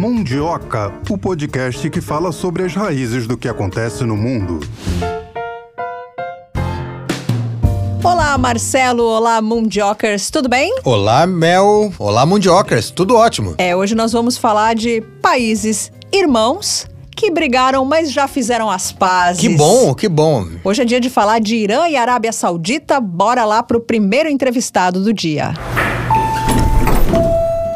Mundioca, o podcast que fala sobre as raízes do que acontece no mundo. Olá, Marcelo. Olá, Mundiokers. Tudo bem? Olá, Mel. Olá, Mundiokers. Tudo ótimo. É, hoje nós vamos falar de países irmãos que brigaram, mas já fizeram as pazes. Que bom, que bom. Hoje é dia de falar de Irã e Arábia Saudita. Bora lá pro primeiro entrevistado do dia.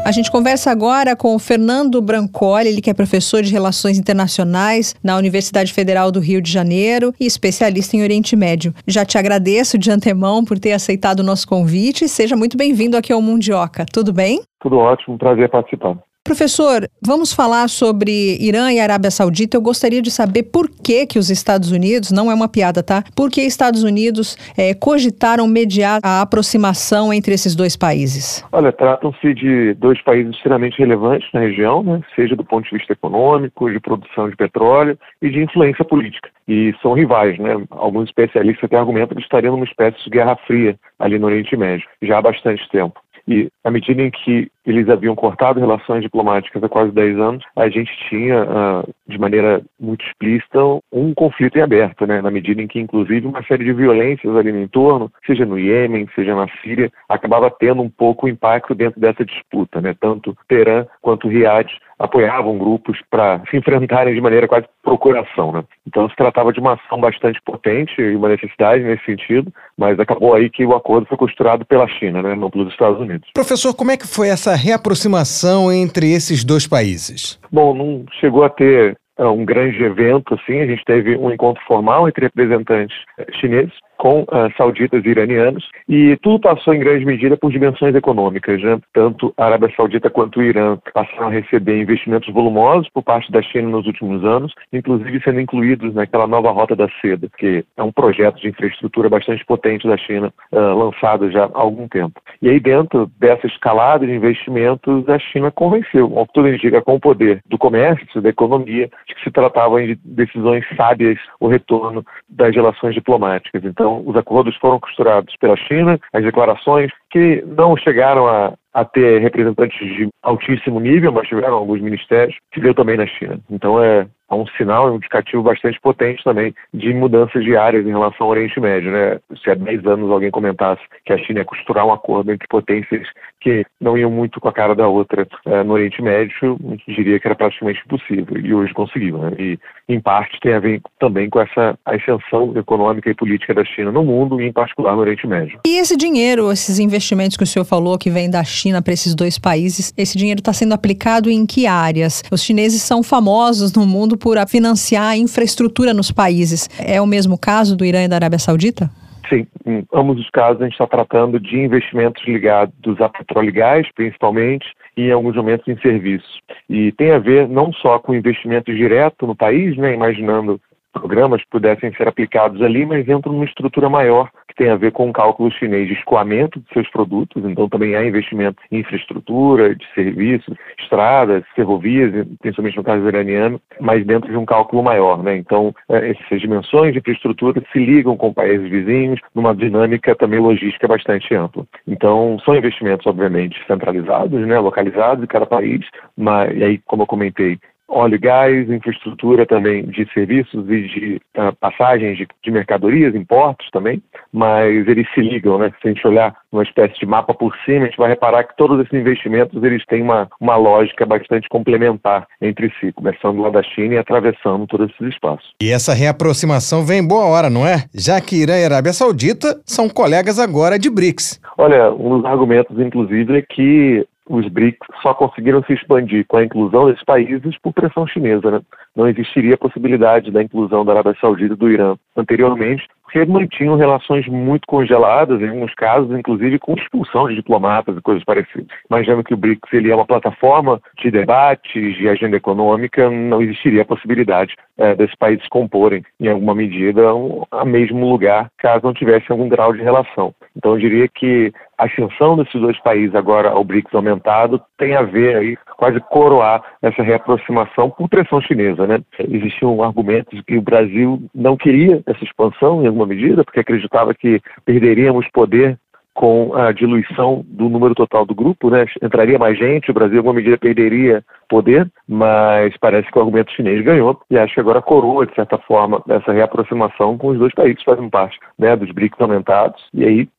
A gente conversa agora com o Fernando Brancoli, ele que é professor de Relações Internacionais na Universidade Federal do Rio de Janeiro e especialista em Oriente Médio. Já te agradeço de antemão por ter aceitado o nosso convite. Seja muito bem-vindo aqui ao Mundioca. Tudo bem? Tudo ótimo, prazer participar. Professor, vamos falar sobre Irã e Arábia Saudita. Eu gostaria de saber por que, que os Estados Unidos, não é uma piada, tá? Por que Estados Unidos é, cogitaram mediar a aproximação entre esses dois países? Olha, tratam-se de dois países extremamente relevantes na região, né? seja do ponto de vista econômico, de produção de petróleo e de influência política. E são rivais, né? Alguns especialistas até argumentam que estariam numa espécie de guerra fria ali no Oriente Médio, já há bastante tempo. E à medida em que eles haviam cortado relações diplomáticas há quase 10 anos, a gente tinha, uh, de maneira muito explícita, um conflito em aberto, né? na medida em que, inclusive, uma série de violências ali no entorno, seja no Iêmen, seja na Síria, acabava tendo um pouco impacto dentro dessa disputa. Né? Tanto Teherã quanto Riad apoiavam grupos para se enfrentarem de maneira quase procuração. Né? Então se tratava de uma ação bastante potente e uma necessidade nesse sentido, mas acabou aí que o acordo foi costurado pela China, né? não pelos Estados Unidos. Professor, como é que foi essa reaproximação entre esses dois países? Bom, não chegou a ter um grande evento assim, a gente teve um encontro formal entre representantes eh, chineses com uh, sauditas e iranianos, e tudo passou em grande medida por dimensões econômicas. Né? Tanto a Arábia Saudita quanto o Irã passaram a receber investimentos volumosos por parte da China nos últimos anos, inclusive sendo incluídos naquela nova Rota da Seda, que é um projeto de infraestrutura bastante potente da China, uh, lançado já há algum tempo. E aí, dentro dessa escalada de investimentos, a China convenceu, ao que tudo indica, com o poder do comércio, da economia, de que se tratava de decisões sábias o retorno das relações diplomáticas. Então, os acordos foram costurados pela China, as declarações que não chegaram a, a ter representantes de altíssimo nível, mas tiveram alguns ministérios, que deu também na China. Então, é, um sinal, indicativo bastante potente também de mudanças diárias em relação ao Oriente Médio. Né? Se há 10 anos alguém comentasse que a China ia costurar um acordo entre potências que não iam muito com a cara da outra é, no Oriente Médio, diria que era praticamente impossível. E hoje conseguiu. Né? E, em parte, tem a ver também com essa ascensão econômica e política da China no mundo, e em particular no Oriente Médio. E esse dinheiro, esses investimentos que o senhor falou, que vem da China para esses dois países, esse dinheiro está sendo aplicado em que áreas? Os chineses são famosos no mundo por financiar a infraestrutura nos países. É o mesmo caso do Irã e da Arábia Saudita? Sim, em ambos os casos a gente está tratando de investimentos ligados a petróleo e gás, principalmente, e em alguns momentos em serviços. E tem a ver não só com investimentos direto no país, né, imaginando programas pudessem ser aplicados ali, mas entram numa estrutura maior que tem a ver com o cálculo chinês de escoamento de seus produtos, então também há investimento em infraestrutura, de serviços, estradas, ferrovias, principalmente no caso iraniano, mas dentro de um cálculo maior, né? Então, é, essas dimensões de infraestrutura se ligam com países vizinhos numa dinâmica também logística bastante ampla. Então, são investimentos, obviamente, centralizados, né, localizados em cada país, mas, e aí, como eu comentei, óleo e gás, infraestrutura também de serviços e de uh, passagens de, de, mercadorias, importos também, mas eles se ligam, né? Se a gente olhar uma espécie de mapa por cima, a gente vai reparar que todos esses investimentos eles têm uma, uma lógica bastante complementar entre si, começando lá da China e atravessando todos esses espaços. E essa reaproximação vem em boa hora, não é? Já que Irã e Arábia Saudita são colegas agora de BRICS. Olha, um dos argumentos, inclusive, é que os BRICS só conseguiram se expandir com a inclusão desses países por pressão chinesa. Né? Não existiria a possibilidade da inclusão da Arábia Saudita e do Irã anteriormente, porque mantinham relações muito congeladas, em alguns casos, inclusive com expulsão de diplomatas e coisas parecidas. Imaginando que o BRICS ele é uma plataforma de debates, de agenda econômica, não existiria a possibilidade é, desses países comporem, em alguma medida, um, a mesmo lugar, caso não tivesse algum grau de relação. Então, eu diria que a ascensão desses dois países agora ao BRICS aumentado tem a ver aí, quase coroar essa reaproximação por pressão chinesa, né? Existiam argumentos de que o Brasil não queria essa expansão em alguma medida, porque acreditava que perderíamos poder com a diluição do número total do grupo, né? Entraria mais gente, o Brasil, em alguma medida, perderia poder, mas parece que o argumento chinês ganhou e acho que agora coroa, de certa forma, essa reaproximação com os dois países que fazem parte né, dos BRICS aumentados. E aí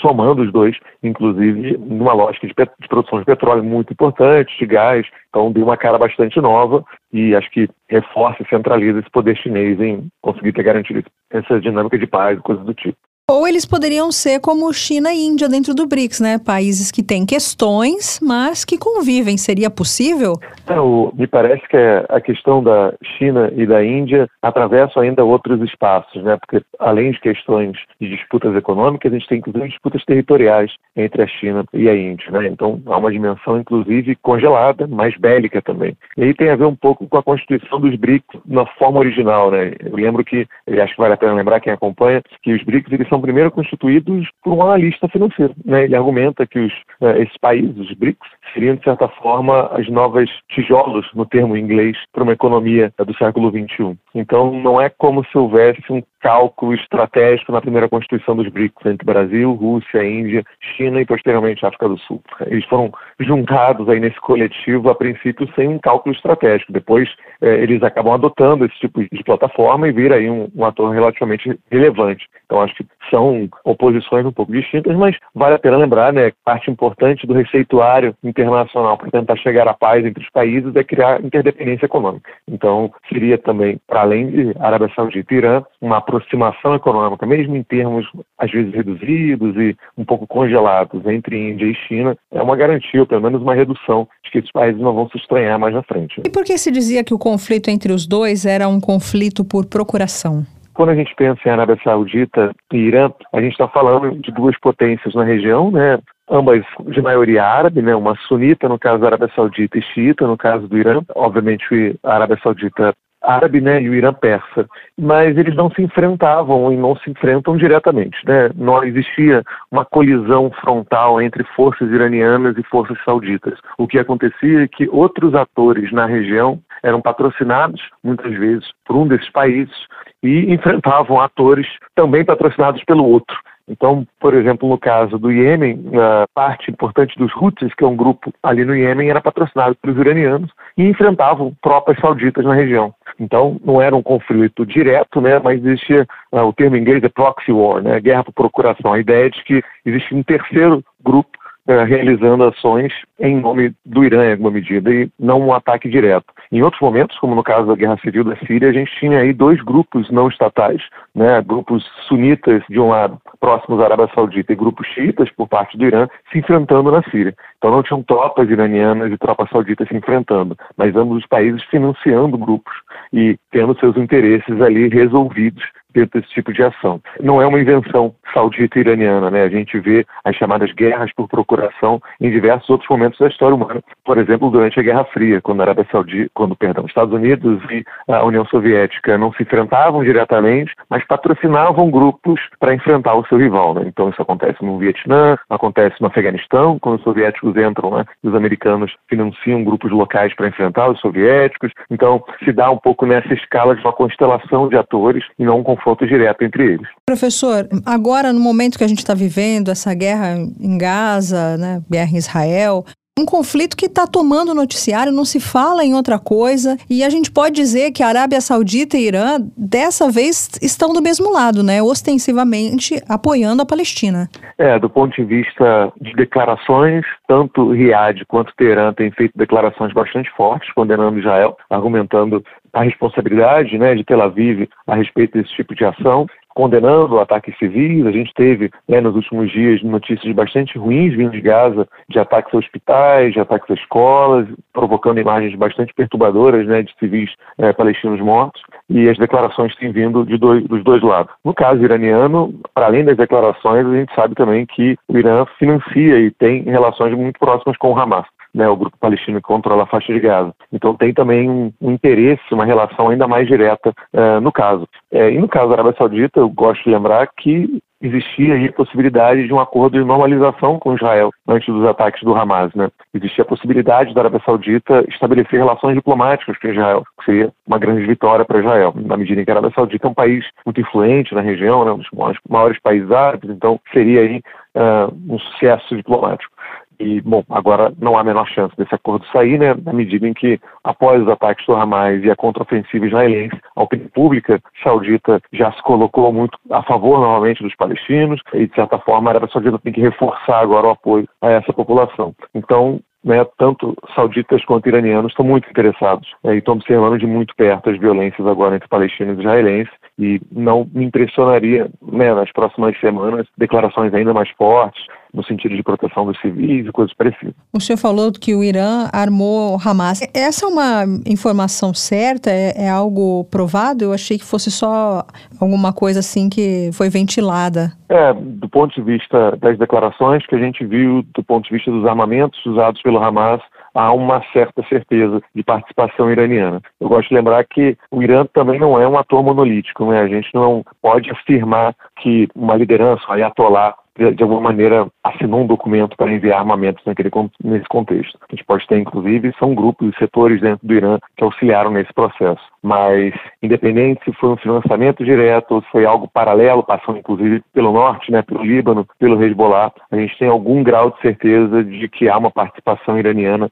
somando os dois, inclusive numa lógica de, de, produção de petróleo muito importante, de gás, então deu uma cara bastante nova e acho que reforça e centraliza esse poder chinês em conseguir ter garantido essa dinâmica de paz, coisas do tipo. Ou eles poderiam ser como China e Índia dentro do BRICS, né? Países que têm questões, mas que convivem. Seria possível? É, o, me parece que a questão da China e da Índia atravessa ainda outros espaços, né? Porque além de questões de disputas econômicas, a gente tem inclusive disputas territoriais entre a China e a Índia, né? Então há uma dimensão inclusive congelada, mais bélica também. E aí tem a ver um pouco com a constituição dos BRICS na forma original, né? Eu lembro que, acho que vale a pena lembrar quem acompanha, que os BRICS eles são primeiro constituídos por um analista financeiro. Né? Ele argumenta que os, uh, esses países, os BRICS, seriam, de certa forma, as novas tijolos, no termo inglês, para uma economia do século XXI. Então, não é como se houvesse um cálculo estratégico na primeira constituição dos BRICS entre Brasil, Rússia, Índia, China e posteriormente África do Sul. Eles foram juntados aí nesse coletivo a princípio sem um cálculo estratégico. Depois eh, eles acabam adotando esse tipo de plataforma e viram aí um, um ator relativamente relevante. Então acho que são oposições um pouco distintas, mas vale a pena lembrar, né, parte importante do receituário internacional para tentar chegar à paz entre os países é criar interdependência econômica. Então seria também, para além de Arábia Saudita e Irã, uma aproximação econômica, mesmo em termos às vezes reduzidos e um pouco congelados entre Índia e China, é uma garantia, ou pelo menos uma redução, de que esses países não vão se estranhar mais na frente. E por que se dizia que o conflito entre os dois era um conflito por procuração? Quando a gente pensa em Arábia Saudita e Irã, a gente está falando de duas potências na região, né? ambas de maioria árabe, né? uma sunita no caso da Arábia Saudita e xiita no caso do Irã. Obviamente a Arábia Saudita árabe né, e o Irã persa, mas eles não se enfrentavam e não se enfrentam diretamente. Né? Não existia uma colisão frontal entre forças iranianas e forças sauditas. O que acontecia é que outros atores na região eram patrocinados, muitas vezes, por um desses países e enfrentavam atores também patrocinados pelo outro. Então, por exemplo, no caso do Iêmen, a parte importante dos Houthis, que é um grupo ali no Iêmen, era patrocinado pelos iranianos e enfrentavam tropas sauditas na região. Então, não era um conflito direto, né, mas existia, uh, o termo em inglês é proxy war, né, guerra por procuração. A ideia é de que existia um terceiro grupo uh, realizando ações em nome do Irã, em alguma medida, e não um ataque direto. Em outros momentos, como no caso da Guerra Civil da Síria, a gente tinha aí dois grupos não estatais, né, grupos sunitas de um lado, próximos à Arábia Saudita, e grupos xiitas por parte do Irã, se enfrentando na Síria. Então não tinham tropas iranianas e tropas sauditas se enfrentando, mas ambos os países financiando grupos e tendo seus interesses ali resolvidos dentro desse tipo de ação. Não é uma invenção saudita iraniana, né? A gente vê as chamadas guerras por procuração em diversos outros momentos da história humana. Por exemplo, durante a Guerra Fria, quando a Arábia Saudita, quando, perdão, Estados Unidos e a União Soviética não se enfrentavam diretamente, mas patrocinavam grupos para enfrentar o seu rival, né? Então isso acontece no Vietnã, acontece no Afeganistão, quando os soviéticos entram, né? Os americanos financiam grupos locais para enfrentar os soviéticos. Então se dá um pouco nessa escala de uma constelação de atores e não um confronto direto entre eles. Professor, agora no momento que a gente está vivendo, essa guerra em Gaza, né, guerra em Israel, um conflito que está tomando noticiário, não se fala em outra coisa, e a gente pode dizer que a Arábia Saudita e Irã, dessa vez, estão do mesmo lado, né? Ostensivamente apoiando a Palestina. É, do ponto de vista de declarações, tanto Riad quanto Teherã têm feito declarações bastante fortes, condenando Israel, argumentando a responsabilidade né, de Tel Aviv a respeito desse tipo de ação condenando ataques civis. A gente teve, né, nos últimos dias, notícias bastante ruins vindo de Gaza, de ataques a hospitais, de ataques a escolas, provocando imagens bastante perturbadoras né, de civis é, palestinos mortos. E as declarações têm vindo dois, dos dois lados. No caso iraniano, para além das declarações, a gente sabe também que o Irã financia e tem relações muito próximas com o Hamas né, o grupo palestino que controla a faixa de Gaza. Então tem também um, interesse, uma relação ainda mais direta uh, no caso. É, e no caso da Arábia Saudita, eu gosto de lembrar que existia aí a possibilidade de um acordo de normalização com Israel antes dos ataques do Hamas, né? Existia a possibilidade da Arábia Saudita estabelecer relações diplomáticas com Israel, que seria uma grande vitória para Israel, na medida em que a Arábia Saudita é um país muito influente na região, né? um dos maiores países árabes, então seria aí uh, um sucesso diplomático. E, bom, agora não há a menor chance desse acordo sair, né, na medida em que, após os ataques do Hamas e a contraofensiva israelense, a opinião pública saudita já se colocou muito a favor, novamente, dos palestinos, e, de certa forma, a Arábia Saudita tem que reforçar agora o apoio a essa população. Então, né, tanto sauditas quanto iranianos estão muito interessados né, e estão observando de muito perto as violências agora entre palestinos e israelenses e não me impressionaria né, nas próximas semanas declarações ainda mais fortes no sentido de proteção dos civis e coisas parecidas. O senhor falou que o Irã armou Hamas. Essa é uma informação certa? É, é algo provado? Eu achei que fosse só alguma coisa assim que foi ventilada. É, do ponto de vista das declarações que a gente viu, do ponto de vista dos armamentos usados pelo Hamas, há uma certa certeza de participação iraniana. Eu gosto de lembrar que o Irã também não é um ator monolítico, né? A gente não pode afirmar que uma liderança, um ayatollah, de alguma maneira assinou um documento para enviar armamentos naquele, nesse contexto. A gente pode ter, inclusive, são grupos e setores dentro do Irã que auxiliaram nesse processo. Mas, independente se foi um financiamento direto ou se foi algo paralelo, passando inclusive pelo norte, né, pelo Líbano, pelo Hezbollah, a gente tem algum grau de certeza de que há uma participação iraniana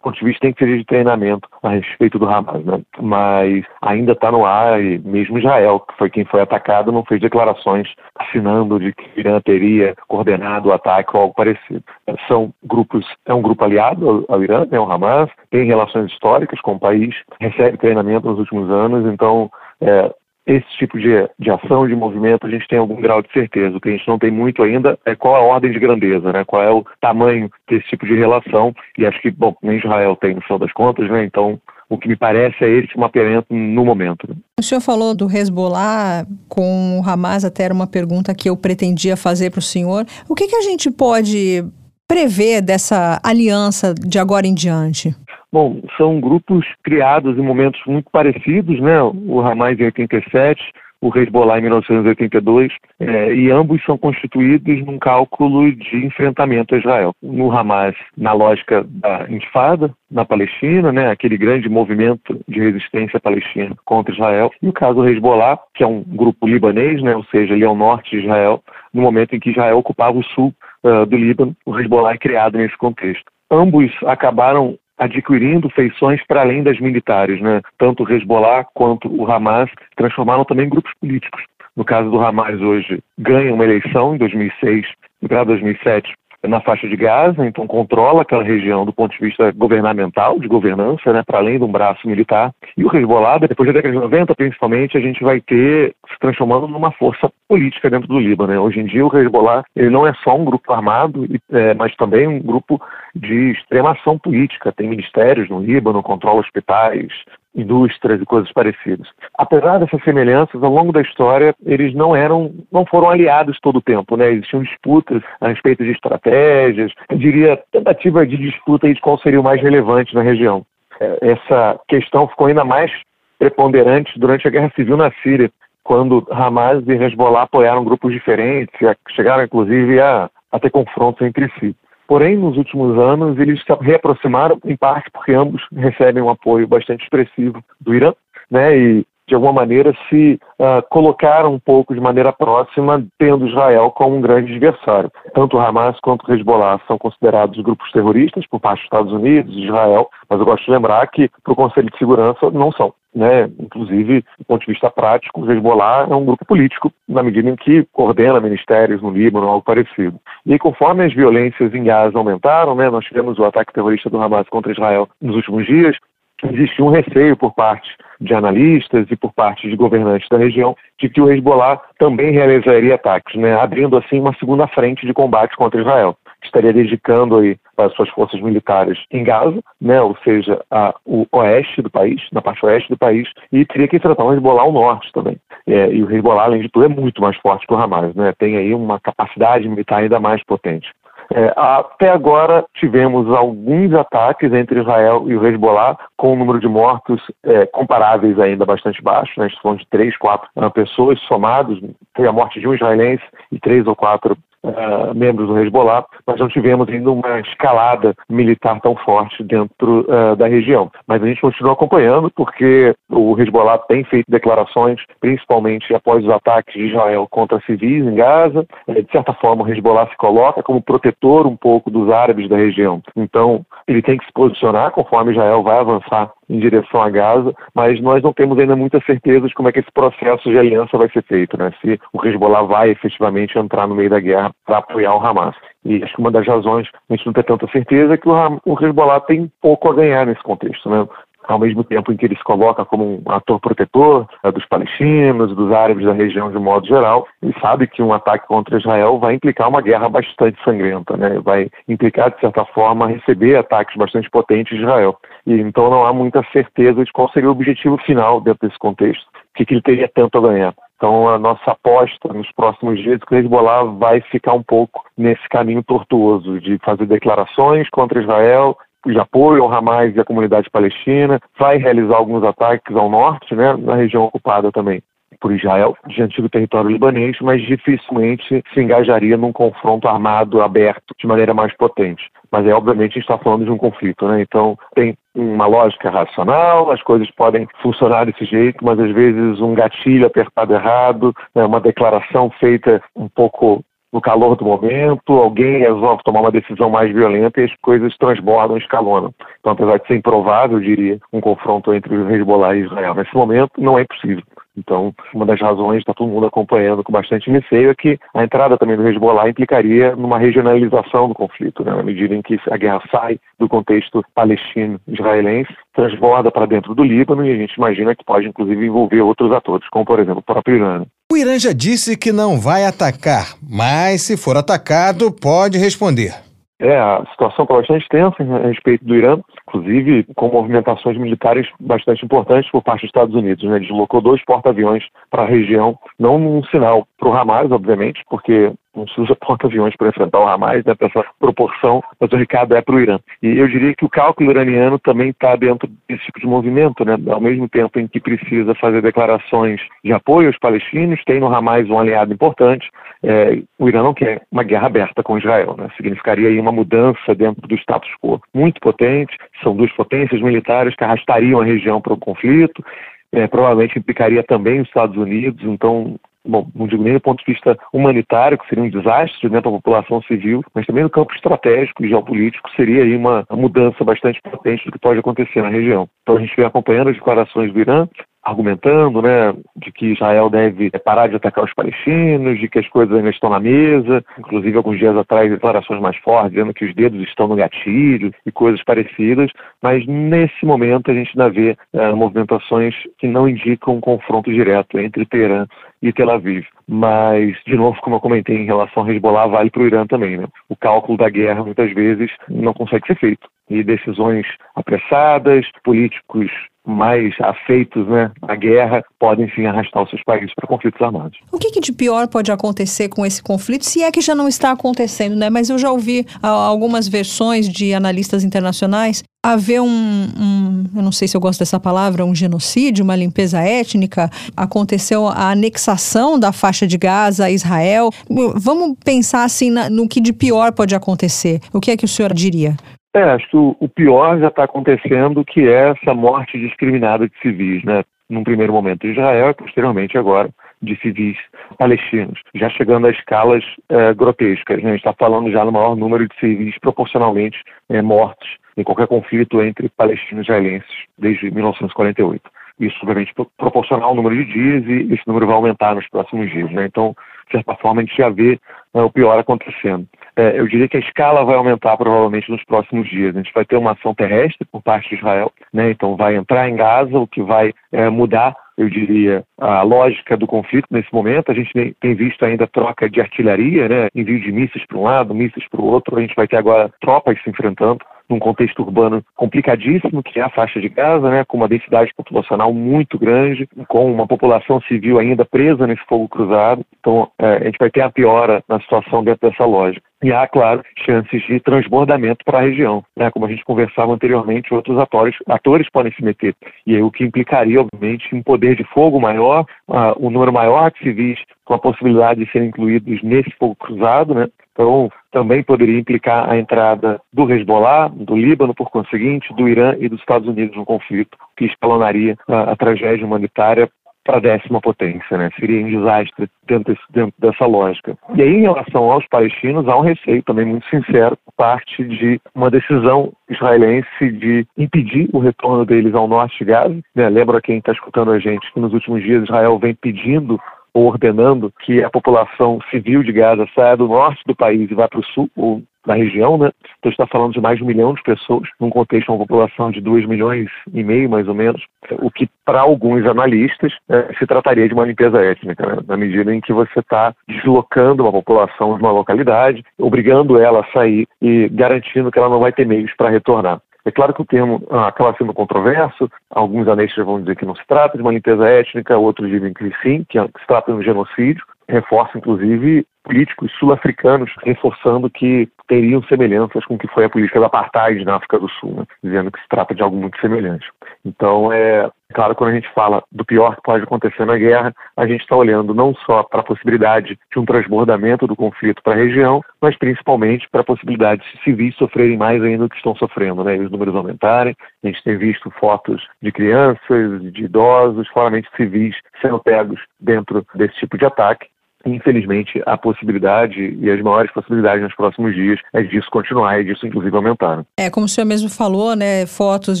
ponto de vista tem que ser de treinamento a respeito do Hamas, né? Mas ainda está no ar e mesmo Israel, que foi quem foi atacado, não fez declarações assinando de que Irã teria coordenado o ataque ou algo parecido. São grupos, é um grupo aliado ao, Irã, né, o Hamas, tem relações históricas com o país, recebe treinamento nos últimos anos, então é, esse tipo de, de ação, de movimento, a gente tem algum grau de certeza. O que a gente não tem muito ainda é qual a ordem de grandeza, né? qual é o tamanho desse tipo de relação. E acho que, bom, nem Israel tem, no final das contas, né? então o que me parece é esse mapeamento no momento. Né? O senhor falou do Hezbollah com o Hamas, até era uma pergunta que eu pretendia fazer para o senhor. O que, que a gente pode prever dessa aliança de agora em diante? Bom, são grupos criados em momentos muito parecidos, né? O Hamas em 87, o Hezbollah em 1982, é, e ambos são constituídos num cálculo de enfrentamento a Israel. No Hamas, na lógica da intifada, na Palestina, né, aquele grande movimento de resistência palestina contra Israel, e o caso do Hezbollah, que é um grupo libanês, né, ou seja, ele é o norte de Israel, no momento em que Israel ocupava o sul uh, do Líbano, o Hezbollah é criado nesse contexto. Ambos acabaram adquirindo feições para além das militares, né? Tanto o Hezbollah quanto o Hamas transformaram também em grupos políticos. No caso do Hamas hoje, ganha uma eleição em 2006 para 2007 na faixa de Gaza, então controla aquela região do ponto de vista governamental, de governança, né, para além de um braço militar. E o Hezbollah, depois da década de 90, principalmente, a gente vai ter se transformando numa força política dentro do Líbano. Né? Hoje em dia, o Hezbollah ele não é só um grupo armado, é, mas também um grupo de extrema ação política. Tem ministérios no Líbano, controla hospitais, indústrias e coisas parecidas. Apesar dessas semelhanças, ao longo da história, eles não eram, não foram aliados todo o tempo, né? Existiam disputas a respeito de estratégias, eu diria tentativa de disputa de qual seria o mais relevante na região. É, essa questão ficou ainda mais preponderante durante a Guerra Civil na Síria, quando Hamas e Hezbollah apoiaram grupos diferentes, chegaram inclusive a, a ter confrontos entre si. Porém, nos últimos anos, eles se reaproximaram, em parte porque ambos recebem um apoio bastante expressivo do Irã, né? E de alguma maneira se uh, colocaram um pouco de maneira próxima, tendo Israel como um grande adversário. Tanto Hamas quanto o Hezbollah são considerados grupos terroristas por parte dos Estados Unidos Israel, mas eu gosto de lembrar que para o Conselho de Segurança não são. Né? Inclusive, do ponto de vista prático, o Hezbollah é um grupo político, na medida em que coordena ministérios no Líbano, algo parecido. E conforme as violências em Gaza aumentaram, né, nós tivemos o ataque terrorista do Hamas contra Israel nos últimos dias, existia um receio por parte de analistas e por parte de governantes da região de que o Hezbollah também realizaria ataques, né, abrindo assim uma segunda frente de combate contra Israel. Estaria dedicando aí as suas forças militares em Gaza, né, ou seja, a, o oeste do país, na parte oeste do país, e teria que enfrentar o Hezbollah ao norte também. É, e o Hezbollah, além de tudo, é muito mais forte que o Hamas, né, tem aí uma capacidade militar ainda mais potente. É, até agora tivemos alguns ataques entre Israel e o Hezbollah, com um número de mortos é, comparáveis ainda bastante baixo, né? são de três, quatro uh, pessoas somados, foi a morte de um israelense e três ou quatro uh, membros do Hezbollah, nós não tivemos ainda uma escalada militar tão forte dentro uh, da região. Mas a gente continua acompanhando porque o Hezbollah tem feito declarações, principalmente após os ataques de Israel contra civis em Gaza. É, de certa forma, o Hezbollah se coloca como protetor um pouco dos árabes da região. Então, ele tem que se posicionar conforme Israel vai avançar em direção a Gaza, mas nós não temos ainda muita certeza de como é que esse processo de aliança vai ser feito, né? Se o Hezbollah vai efetivamente entrar no meio da guerra para apoiar o Hamas. E acho que uma das razões a gente não tem tanta certeza é que o Hezbollah tem pouco a ganhar nesse contexto, né? Ao mesmo tempo em que ele se coloca como um ator protetor é, dos palestinos, dos árabes da região de modo geral, ele sabe que um ataque contra Israel vai implicar uma guerra bastante sangrenta, né? vai implicar, de certa forma, receber ataques bastante potentes de Israel. E então não há muita certeza de qual seria o objetivo final dentro desse contexto, o que, que ele teria tanto a ganhar. Então, a nossa aposta nos próximos dias é que o Hezbollah vai ficar um pouco nesse caminho tortuoso de fazer declarações contra Israel, de apoio ao Hamas e à comunidade palestina, vai realizar alguns ataques ao norte, né, na região ocupada também por Israel, de antigo território libanês, mas dificilmente se engajaria num confronto armado aberto de maneira mais potente. Mas é obviamente a gente está falando de um conflito, né? Então tem uma lógica racional, as coisas podem funcionar desse jeito, mas às vezes um gatilho apertado errado, né, uma declaração feita um pouco no calor do momento, alguém resolve tomar uma decisão mais violenta e as coisas transbordam, escalonam. Então, apesar de ser improvável, eu diria, um confronto entre o Hezbollah e Israel, nesse momento não é impossível. Então, uma das razões, está todo mundo acompanhando com bastante receio, é que a entrada também do Hezbollah implicaria numa regionalização do conflito, né? na medida em que a guerra sai do contexto palestino-israelense, transborda para dentro do Líbano e a gente imagina que pode, inclusive, envolver outros atores, como, por exemplo, o próprio Irã. O Irã já disse que não vai atacar, mas se for atacado, pode responder. É, a situação está bastante tensa a respeito do Irã, inclusive com movimentações militares bastante importantes por parte dos Estados Unidos. Né? Deslocou dois porta-aviões para a região, não um sinal para o Hamas, obviamente, porque não se usa porta-aviões para enfrentar o Hamas, né, essa proporção, mas o recado é para o Irã. E eu diria que o cálculo iraniano também está dentro desse tipo de movimento, né, ao mesmo tempo em que precisa fazer declarações de apoio aos palestinos, tem no Hamas um aliado importante, é, o Irã não quer uma guerra aberta com Israel, né, significaria aí uma mudança dentro do status quo muito potente, são duas potências militares que arrastariam a região para o conflito, é, provavelmente implicaria também os Estados Unidos, então bom, não digo nem do ponto de vista humanitário, que seria um desastre né, para a população civil, mas também no campo estratégico e geopolítico seria aí uma, mudança bastante potente do que pode acontecer na região. Então a gente vem acompanhando as declarações do Irã, argumentando né, de que Israel deve parar de atacar os palestinos, de que as coisas ainda estão na mesa, inclusive alguns dias atrás declarações mais fortes, dizendo que os dedos estão no gatilho e coisas parecidas, mas nesse momento a gente ainda vê é, movimentações que não indicam um confronto direto entre Teherã e Tel Aviv. Mas, de novo, como eu comentei em relação ao Hezbollah, vale para o Irã também. Né? O cálculo da guerra muitas vezes não consegue ser feito. E decisões apressadas, políticos mais afeitos né, à guerra podem sim arrastar os seus países para conflitos armados. O que, que, de pior pode acontecer com esse conflito, se é que já não está acontecendo, né? Mas eu já ouvi ah, algumas versões de analistas internacionais haver um, um, eu não sei se eu gosto dessa palavra, um genocídio, uma limpeza étnica, aconteceu a anexação da faixa de Gaza a Israel. Vamos pensar assim na, no que de pior pode acontecer. O que é que o senhor diria? É, acho que o, pior já está acontecendo, que é essa morte discriminada de civis, né? Num primeiro momento Israel e posteriormente agora de civis palestinos, já chegando a escalas é, grotescas. Né? A gente está falando já no maior número de civis proporcionalmente é, mortos em qualquer conflito entre palestinos e israelenses desde 1948. Isso, obviamente, proporcional ao número de dias e esse número vai aumentar nos próximos dias. Né? Então, de certa forma, a gente já vê é, o pior acontecendo. É, eu diria que a escala vai aumentar provavelmente nos próximos dias. A gente vai ter uma ação terrestre por parte de Israel, né? então vai entrar em Gaza, o que vai é, mudar eu diria, a lógica do conflito nesse momento. A gente tem visto ainda troca de artilharia, né? envio de mísseis para um lado, mísseis para o outro. A gente vai ter agora tropas se enfrentando num contexto urbano complicadíssimo, que é a faixa de Gaza, né, com uma densidade populacional muito grande, com uma população civil ainda presa nesse fogo cruzado. Então, é, a gente vai ter a piora na situação dentro dessa lógica. E há, claro, chances de transbordamento para a região. Né? Como a gente conversava anteriormente, outros atores, atores podem se meter. E aí, o que implicaria, obviamente, um poder de fogo maior, uh, um número maior de civis com a possibilidade de serem incluídos nesse fogo cruzado, né? Então, também poderia implicar a entrada do Hezbollah, do Líbano, por conseguinte, do Irã e dos Estados Unidos no conflito, que escalonaria a, a tragédia humanitária para a décima potência, né? Seria um desastre dentro, dentro, dessa lógica. E aí, em relação aos palestinos, há um receio também muito sincero por parte de uma decisão israelense de impedir o retorno deles ao norte de Gaza. Né? Lembra quem está escutando a gente que nos últimos dias Israel vem pedindo ou ordenando que a população civil de Gaza saia do norte do país e vá para o sul, ou na região, né? Então está falando de mais de um milhão de pessoas, num contexto de uma população de 2 milhões e meio, mais ou menos, o que para alguns analistas é, se trataria de uma limpeza étnica, né? na medida em que você está deslocando uma população de uma localidade, obrigando ela a sair e garantindo que ela não vai ter meios para retornar. É claro que o termo ah, acaba sendo controverso, alguns analistas vão dizer que não se trata de uma limpeza étnica, outros dizem que sim, que se trata de um genocídio, reforça inclusive políticos sul-africanos reforçando que teriam semelhanças com o que foi a política da apartheid na África do Sul, né? dizendo que se trata de algo muito semelhante. Então, é claro, quando a gente fala do pior que pode acontecer na guerra, a gente está olhando não só para a possibilidade de um transbordamento do conflito para a região, mas principalmente para a possibilidade de civis sofrerem mais ainda do que estão sofrendo, né? E os números aumentarem. A gente tem visto fotos de crianças, de idosos, claramente civis sendo pegos dentro desse tipo de ataque infelizmente, a possibilidade e as maiores possibilidades nos próximos dias é disso continuar e disso, inclusive, aumentar. É, como o senhor mesmo falou, né, fotos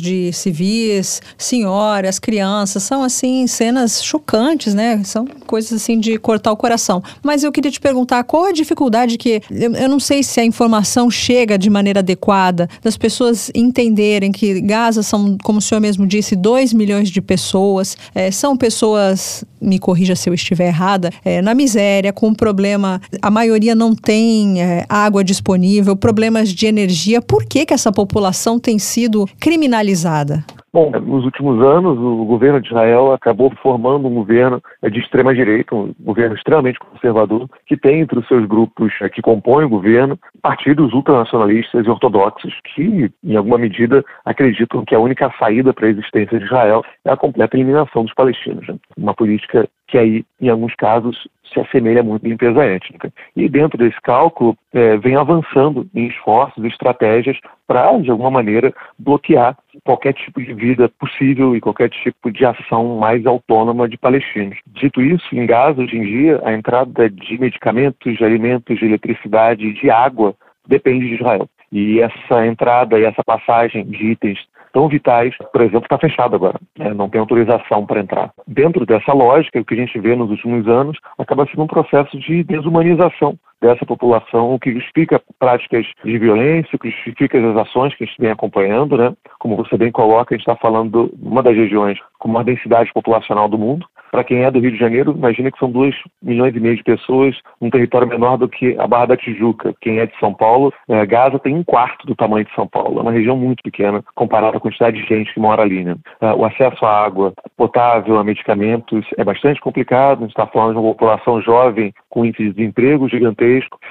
de civis, senhoras, crianças, são, assim, cenas chocantes, né, são coisas, assim, de cortar o coração. Mas eu queria te perguntar, qual a dificuldade que, eu, eu não sei se a informação chega de maneira adequada, das pessoas entenderem que Gaza são, como o senhor mesmo disse, 2 milhões de pessoas, é, são pessoas, me corrija se eu estiver errada, é, na miséria, miséria, com problema, a maioria não tem é, água disponível, problemas de energia. Por que, que essa população tem sido criminalizada? Bom, nos últimos anos, o governo de Israel acabou formando um governo é, de extrema-direita, um governo extremamente conservador, que tem entre os seus grupos é, que compõem o governo partidos ultranacionalistas e ortodoxos, que, em alguma medida, acreditam que a única saída para a existência de Israel é a completa eliminação dos palestinos. Né? Uma política que aí, em alguns casos, se assemelha muito à limpeza étnica. E dentro desse cálculo, é, vem avançando em esforços e estratégias para, de alguma maneira, bloquear qualquer tipo de vida possível e qualquer tipo de ação mais autônoma de palestinos. Dito isso, em Gaza, hoje em dia, a entrada de medicamentos, de alimentos, de eletricidade, de água depende de Israel. E essa entrada e essa passagem de itens tão vitais, por exemplo, está fechado agora, né? não tem autorização para entrar. Dentro dessa lógica, o que a gente vê nos últimos anos acaba sendo um processo de desumanização dessa população, o que justifica práticas de violência, o que justifica as ações que a gente vem acompanhando, né? Como você bem coloca, a gente está falando de uma das regiões com maior densidade populacional do mundo, para quem é do Rio de Janeiro, imagina que são 2 milhões e meio de pessoas, um território menor do que a Barra da Tijuca. Quem é de São Paulo, é, Gaza tem um quarto do tamanho de São Paulo. É uma região muito pequena comparada à quantidade de gente que mora ali. Né? É, o acesso à água potável, a medicamentos, é bastante complicado. A gente está falando de uma população jovem com índice de desemprego gigantesco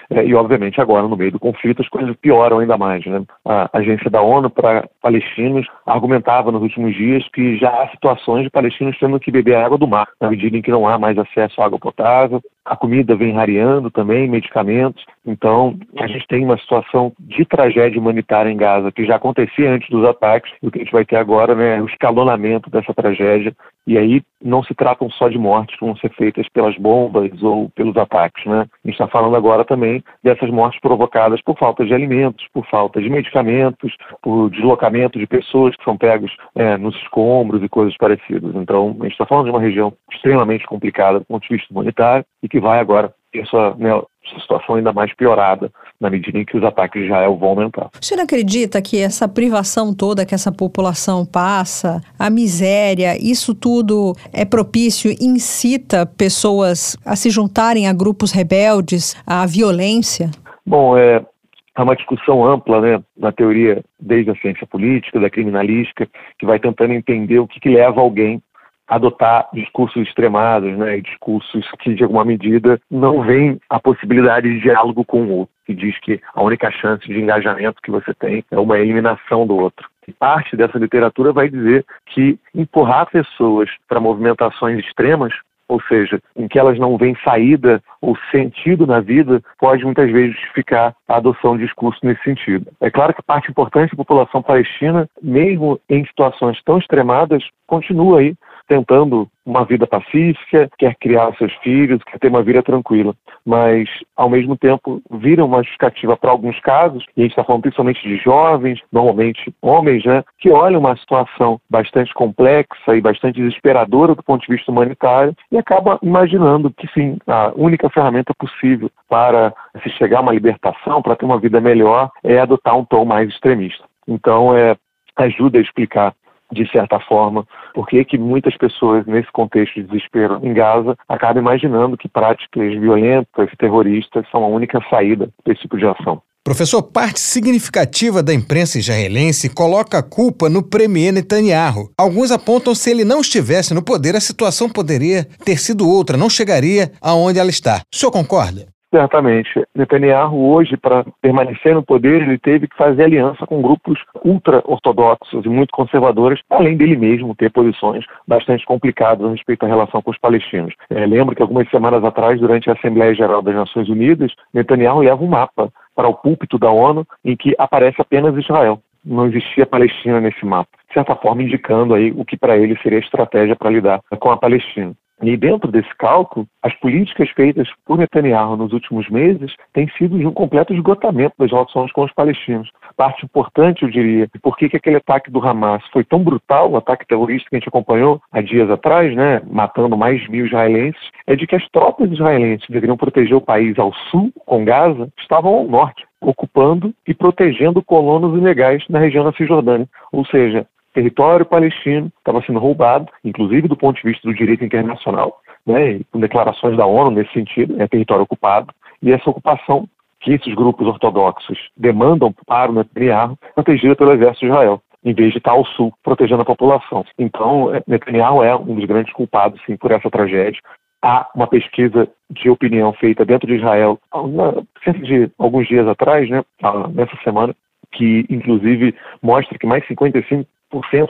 é, e, obviamente, agora, no meio do conflito, as coisas pioram ainda mais. Né? A agência da ONU para palestinos argumentava nos últimos dias que já há situações de palestinos tendo que beber água do mar na medida em que não há mais acesso à água potável. A comida vem rareando também, medicamentos. Então, a gente tem uma situação de tragédia humanitária em Gaza que já acontecia antes dos ataques. E o que a gente vai ter agora né, é o escalonamento dessa tragédia. E aí não se tratam só de mortes que vão ser feitas pelas bombas ou pelos ataques. Né? A gente está falando agora também dessas mortes provocadas por falta de alimentos, por falta de medicamentos, por deslocamento de pessoas que são pegas é, nos escombros e coisas parecidas. Então, a gente está falando de uma região extremamente complicada do ponto de vista humanitário e que vai agora ter sua, né, sua situação ainda mais piorada na medida em que os ataques de Israel vão aumentar. O senhor acredita que essa privação toda que essa população passa, a miséria, isso tudo é propício, incita pessoas a se juntarem a grupos rebeldes, à violência? Bom, é, há uma discussão ampla né, na teoria, desde a ciência política, da criminalística, que vai tentando entender o que, que leva alguém adotar discursos extremados, né, discursos que de alguma medida não veem a possibilidade de diálogo com o outro, que diz que a única chance de engajamento que você tem é uma eliminação do outro. E parte dessa literatura vai dizer que empurrar pessoas para movimentações extremas ou seja, em que elas não veem saída ou sentido na vida, pode muitas vezes justificar a adoção de discurso nesse sentido. É claro que parte importante da população palestina, mesmo em situações tão extremadas, continua aí tentando uma vida pacífica, quer criar seus filhos, quer ter uma vida tranquila. Mas, ao mesmo tempo, vira uma justificativa para alguns casos, e a gente está falando principalmente de jovens, normalmente homens, né, que olham uma situação bastante complexa e bastante desesperadora do ponto de vista humanitário e acaba imaginando que, sim, a única ferramenta possível para se chegar a uma libertação, para ter uma vida melhor, é adotar um tom mais extremista. Então, é, ajuda a explicar de certa forma, por que que muitas pessoas, nesse contexto de desespero em Gaza, acabam imaginando que práticas violentas, terroristas, são a única saída desse tipo de ação. Professor, parte significativa da imprensa israelense coloca a culpa no premier Netanyahu. Alguns apontam se ele não estivesse no poder, a situação poderia ter sido outra, não chegaria aonde ela está. O senhor concorda? Certamente. Netanyahu, hoje, para permanecer no poder, ele teve que fazer aliança com grupos ultra-ortodoxos e muito conservadores, além dele mesmo ter posições bastante complicadas a respeito à relação com os palestinos. É, lembro que algumas semanas atrás, durante a Assembleia Geral das Nações Unidas, Netanyahu leva um mapa para o púlpito da ONU em que aparece apenas Israel. Não existia Palestina nesse mapa. De certa forma, indicando aí o que para ele seria a estratégia para lidar com a Palestina. E dentro desse cálculo, as políticas feitas por Netanyahu nos últimos meses têm sido de um completo esgotamento das relações com os palestinos. Parte importante, eu diria, de por que aquele ataque do Hamas foi tão brutal, o ataque terrorista que a gente acompanhou há dias atrás, né, matando mais de mil israelenses, é de que as tropas israelenses que deveriam proteger o país ao sul, com Gaza, estavam ao norte, ocupando e protegendo colonos ilegais na região da Cisjordânia. Ou seja, território palestino estava sendo roubado, inclusive do ponto de vista do direito internacional, né, com declarações da ONU nesse sentido, é território ocupado, e essa ocupação que esses grupos ortodoxos demandam para o Netanyahu, protegida pelo exército de Israel, em vez de estar ao sul, protegendo a população. Então, é, Netanyahu é um dos grandes culpados, sim, por essa tragédia. Há uma pesquisa de opinião feita dentro de Israel, cerca de alguns dias atrás, né, nessa semana, que inclusive mostra que mais 55%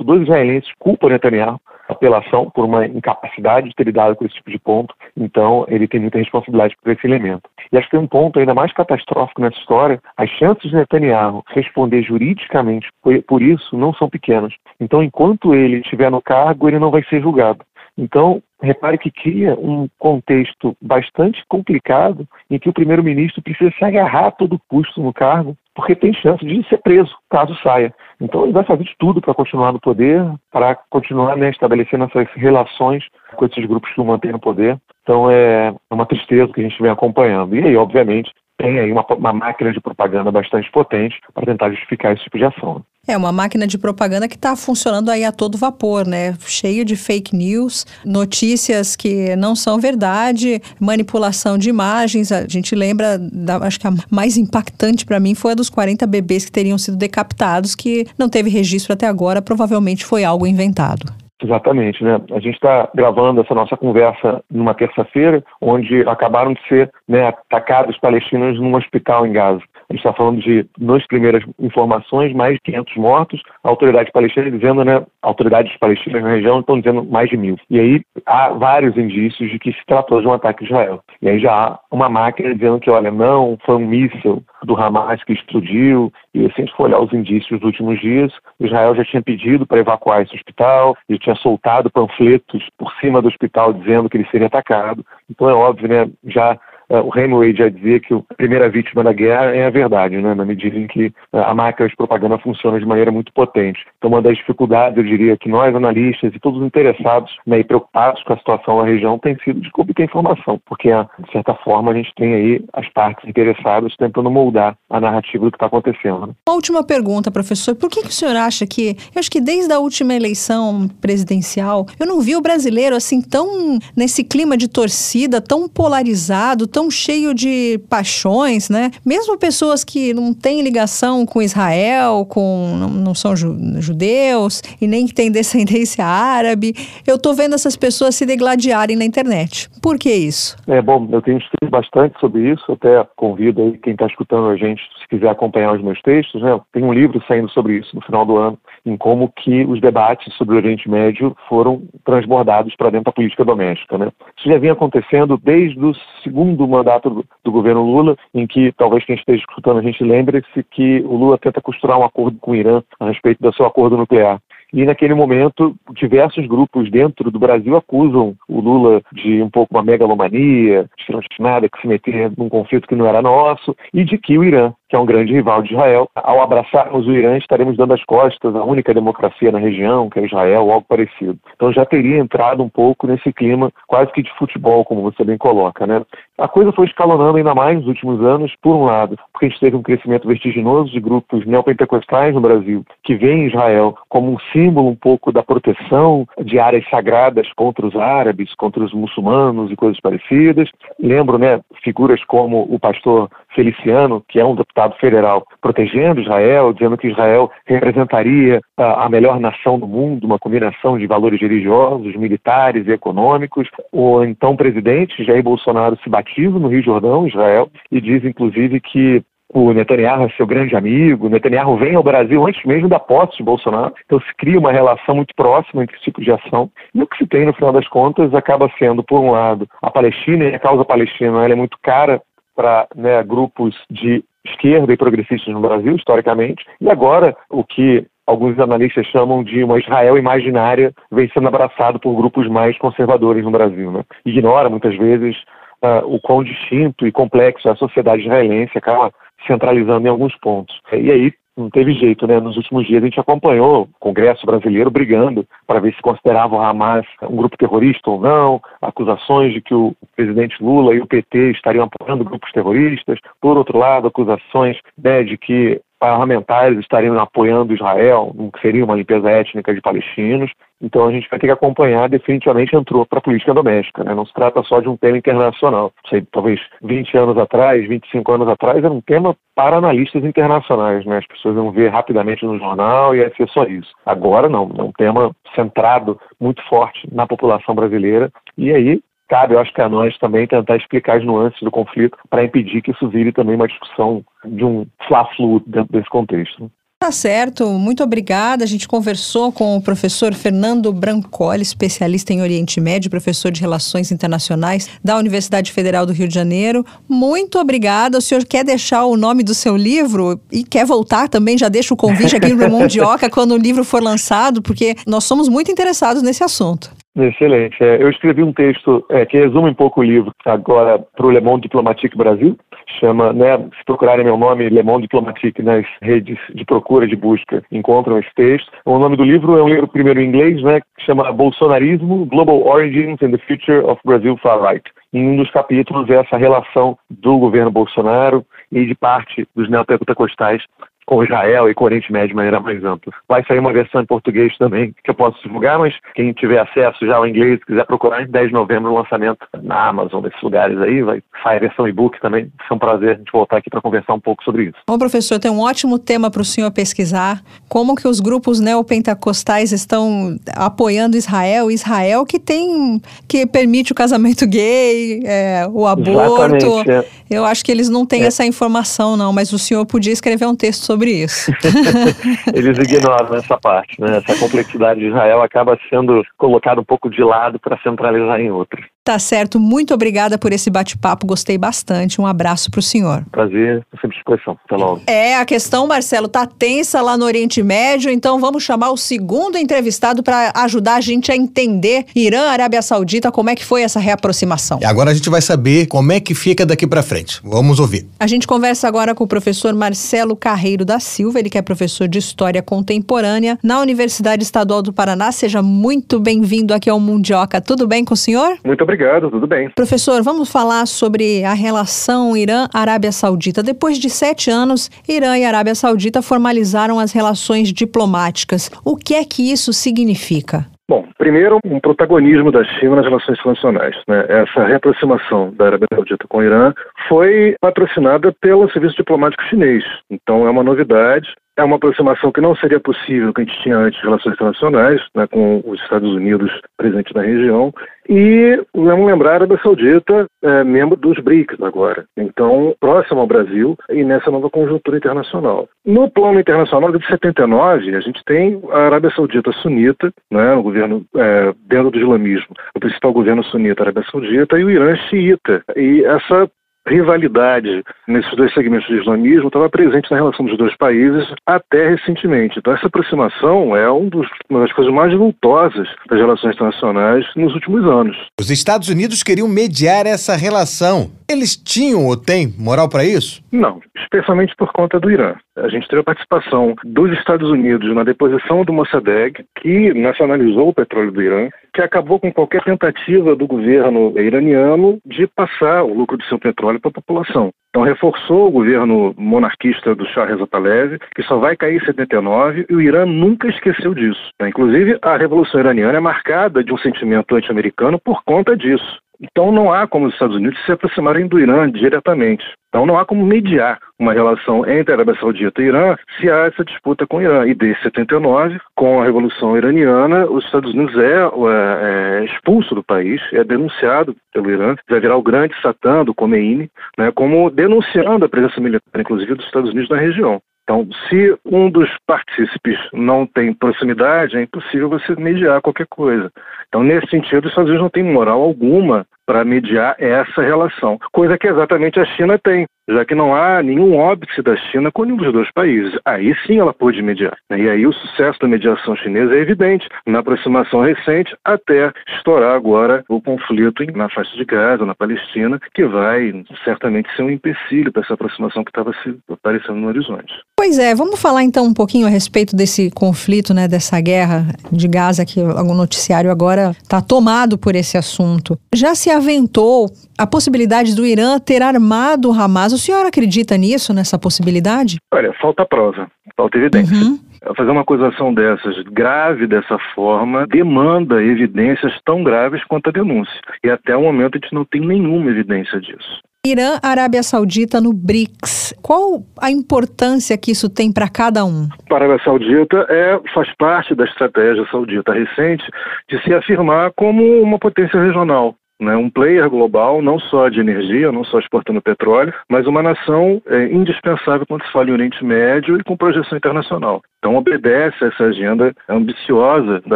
dos israelenses culpam Netanyahu apelação por uma incapacidade de ter lidado com esse tipo de ponto, então ele tem muita responsabilidade por esse elemento. E acho que tem um ponto ainda mais catastrófico nessa história, as chances de Netanyahu responder juridicamente por isso não são pequenas. Então, enquanto ele estiver no cargo, ele não vai ser julgado. Então, repare que cria um contexto bastante complicado em que o primeiro-ministro precisa se agarrar a todo custo no cargo, porque tem chance de ser preso caso saia. Então, ele vai fazer de tudo para continuar no poder, para continuar né, estabelecendo essas relações com esses grupos que o mantêm no poder. Então, é uma tristeza que a gente vem acompanhando. E aí, obviamente, tem aí uma, uma máquina de propaganda bastante potente para tentar justificar esse tipo de ação. É uma máquina de propaganda que está funcionando aí a todo vapor, né? Cheio de fake news, notícias que não são verdade, manipulação de imagens. A gente lembra, da, acho que a mais impactante para mim foi a dos 40 bebês que teriam sido decapitados, que não teve registro até agora, provavelmente foi algo inventado. Exatamente, né? A gente está gravando essa nossa conversa numa terça-feira, onde acabaram de ser né, atacados palestinos num hospital em Gaza. A gente está falando de, nas primeiras informações, mais de 500 mortos. A autoridade palestina dizendo, né, autoridades palestinas na região estão dizendo mais de mil. E aí há vários indícios de que se tratou de um ataque a Israel. E aí já há uma máquina dizendo que, olha, não, foi um míssil do Hamas que explodiu. E se a gente for olhar os indícios dos últimos dias, Israel já tinha pedido para evacuar esse hospital, ele tinha soltado panfletos por cima do hospital dizendo que ele seria atacado. Então é óbvio, né, já o Hemingway já dizia que a primeira vítima da guerra é a verdade, né? na medida em que é, a máquina de propaganda funciona de maneira muito potente. Então, uma das dificuldades, eu diria, que nós, analistas e todos os interessados né, e preocupados com a situação na região, tem sido de obter informação, porque, de certa forma, a gente tem aí as partes interessadas tentando moldar a narrativa do que está acontecendo. Né? Uma última pergunta, professor. Por que, que o senhor acha que, eu acho que desde a última eleição presidencial, eu não vi o brasileiro assim tão nesse clima de torcida, tão polarizado, tão cheio de paixões, né? Mesmo pessoas que não têm ligação com Israel, com não, são ju, judeus e nem que têm descendência árabe, eu tô vendo essas pessoas se degladiarem na internet. Por que isso? É bom, eu tenho escrito bastante sobre isso, até convido aí quem está escutando a gente, se quiser acompanhar os meus textos, né? Tem um livro saindo sobre isso no final do ano, em como que os debates sobre o Oriente Médio foram transbordados para dentro da política doméstica, né? Isso já vinha acontecendo desde o segundo mandato do, do governo Lula, em que talvez quem esteja escutando a gente lembre-se que o Lula tenta costurar um acordo com o Irã a respeito do seu acordo nuclear. E naquele momento, diversos grupos dentro do Brasil acusam o Lula de um pouco uma megalomania, de que não tinha nada que se meter num conflito que não era nosso, e de que o Irã que é um grande rival de Israel. Ao abraçarmos o Irã, estaremos dando as costas à única democracia na região, que é Israel, ou algo parecido. Então já teria entrado um pouco nesse clima quase que de futebol, como você bem coloca, né? A coisa foi escalonando ainda mais nos últimos anos, por um lado, porque a gente teve um crescimento vertiginoso de grupos neopentecostais no Brasil, que veem Israel como um símbolo um pouco da proteção de áreas sagradas contra os árabes, contra os muçulmanos e coisas parecidas. Lembro, né, figuras como o pastor Feliciano, que é um deputado federal, protegendo Israel, dizendo que Israel representaria a, a melhor nação do mundo, uma combinação de valores religiosos, militares e econômicos. O então presidente Jair Bolsonaro se batiza no Rio Jordão, Israel, e diz inclusive que o Netanyahu é seu grande amigo, o Netanyahu vem ao Brasil antes mesmo da posse de Bolsonaro, então se cria uma relação muito próxima entre esse tipo de ação. E o que se tem, no final das contas, acaba sendo, por um lado, a Palestina, e a causa palestina ela é muito cara para né, grupos de esquerda e progressistas no Brasil, historicamente, e agora o que alguns analistas chamam de uma Israel imaginária vem sendo abraçado por grupos mais conservadores no Brasil. Né? Ignora, muitas vezes, uh, o quão distinto e complexo é a sociedade israelense, acaba centralizando em alguns pontos. E aí não teve jeito, né? Nos últimos dias a gente acompanhou o Congresso brasileiro brigando para ver se considerava o Hamas um grupo terrorista ou não, acusações de que o presidente Lula e o PT estariam apoiando grupos terroristas, por outro lado, acusações né, de que parlamentares estariam apoiando Israel, no que seria uma limpeza étnica de palestinos. Então a gente vai ter que acompanhar, definitivamente entrou para a política doméstica. Né? Não se trata só de um tema internacional. Sei, talvez 20 anos atrás, 25 anos atrás, era um tema para analistas internacionais. Né? As pessoas iam ver rapidamente no jornal e ia ser só isso. Agora não, é um tema centrado muito forte na população brasileira. E aí cabe, eu acho que a nós também tentar explicar as nuances do conflito para impedir que isso vire também uma discussão de um fla-flu dentro desse contexto. Tá certo, muito obrigada. A gente conversou com o professor Fernando Brancoli, especialista em Oriente Médio, professor de Relações Internacionais da Universidade Federal do Rio de Janeiro. Muito obrigada. O senhor quer deixar o nome do seu livro e quer voltar também? Já deixa o convite aqui no Mundioca quando o livro for lançado, porque nós somos muito interessados nesse assunto. Excelente. É, eu escrevi um texto é, que resume um pouco o livro agora para o Le Monde Diplomatique Brasil. Chama, né, se procurarem meu nome, Le Monde Diplomatique nas redes de procura, de busca, encontram esse texto. O nome do livro é um livro primeiro em inglês, né, que chama Bolsonarismo, Global Origins and the Future of Brazil Far Right. Em um dos capítulos é essa relação do governo Bolsonaro e de parte dos neopentecostais com Israel e com o Oriente Médio de maneira mais ampla. Vai sair uma versão em português também, que eu posso divulgar, mas quem tiver acesso já ao inglês, quiser procurar, em 10 de novembro o lançamento na Amazon, desses lugares aí, vai sair a versão e-book também. Foi um prazer a gente voltar aqui para conversar um pouco sobre isso. Bom, professor, tem um ótimo tema para o senhor pesquisar. Como que os grupos neopentecostais estão apoiando Israel? Israel que tem, que permite o casamento gay, é, o aborto. É. Eu acho que eles não têm é. essa informação, não, mas o senhor podia escrever um texto sobre sobre isso. Eles ignoram essa parte, né? Essa complexidade de Israel acaba sendo colocada um pouco de lado para centralizar em outra. Tá certo, muito obrigada por esse bate-papo, gostei bastante. Um abraço para o senhor. Prazer, sempre disposição. Até logo. É, a questão, Marcelo, tá tensa lá no Oriente Médio, então vamos chamar o segundo entrevistado para ajudar a gente a entender Irã, Arábia Saudita, como é que foi essa reaproximação. E agora a gente vai saber como é que fica daqui para frente. Vamos ouvir. A gente conversa agora com o professor Marcelo Carreiro da Silva, ele que é professor de História Contemporânea na Universidade Estadual do Paraná. Seja muito bem-vindo aqui ao Mundioca. Tudo bem com o senhor? Muito obrigado obrigado, tudo bem. Professor, vamos falar sobre a relação Irã-Arábia Saudita. Depois de sete anos, Irã e Arábia Saudita formalizaram as relações diplomáticas. O que é que isso significa? Bom, primeiro, um protagonismo da China nas relações internacionais. Né? Essa reaproximação da Arábia Saudita com o Irã foi patrocinada pelo Serviço Diplomático Chinês. Então, é uma novidade é uma aproximação que não seria possível que a gente tinha antes de relações internacionais, né, com os Estados Unidos presentes na região. E vamos lembrar, a Arábia Saudita é membro dos BRICS agora, então próximo ao Brasil e nessa nova conjuntura internacional. No plano internacional, de 79, a gente tem a Arábia Saudita sunita, né, o governo é, dentro do islamismo, o principal governo sunita, a Arábia Saudita, e o Irã xiita. E essa rivalidade nesses dois segmentos do islamismo estava presente na relação dos dois países até recentemente. Então, essa aproximação é um dos, uma das coisas mais vultosas das relações internacionais nos últimos anos. Os Estados Unidos queriam mediar essa relação. Eles tinham ou têm moral para isso? Não, especialmente por conta do Irã. A gente teve a participação dos Estados Unidos na deposição do Mossadegh, que nacionalizou o petróleo do Irã, que acabou com qualquer tentativa do governo iraniano de passar o lucro do seu petróleo para a população. Então reforçou o governo monarquista do Shah Reza Pahlavi, que só vai cair em 79, e o Irã nunca esqueceu disso. Inclusive, a Revolução Iraniana é marcada de um sentimento anti-americano por conta disso. Então não há como os Estados Unidos se aproximarem do Irã diretamente. Então não há como mediar uma relação entre a Arábia Saudita e Irã se há essa disputa com o Irã. E desde 79, com a Revolução Iraniana, os Estados Unidos é, é, é expulso do país, é denunciado pelo Irã, vai virar o grande satã do Khomeini, né, como denunciando a presença militar, inclusive, dos Estados Unidos na região. Então, se um dos partícipes não tem proximidade, é impossível você mediar qualquer coisa. Então, nesse sentido, os Estados Unidos não têm moral alguma para mediar essa relação, coisa que exatamente a China tem, já que não há nenhum óbice da China com nenhum dos dois países. Aí sim ela pode mediar. E aí o sucesso da mediação chinesa é evidente na aproximação recente até estourar agora o conflito na faixa de Gaza, na Palestina, que vai certamente ser um empecilho para essa aproximação que estava se aparecendo no horizonte. Pois é, vamos falar então um pouquinho a respeito desse conflito, né, dessa guerra de Gaza que o noticiário agora está tomado por esse assunto. Já se aventou a possibilidade do Irã ter armado o Hamas. O senhor acredita nisso, nessa possibilidade? Olha, falta prova, falta evidência. Uhum. Fazer uma acusação dessas grave dessa forma demanda evidências tão graves quanto a denúncia. E até o momento a gente não tem nenhuma evidência disso. Irã, Arábia Saudita no BRICS. Qual a importância que isso tem para cada um? A Arábia Saudita é, faz parte da estratégia saudita recente de se afirmar como uma potência regional né, um player global, não só de energia, não só exportando petróleo, mas uma nação é, indispensável quando se fala em Oriente Médio e com projeção internacional. Então obedece a essa agenda ambiciosa da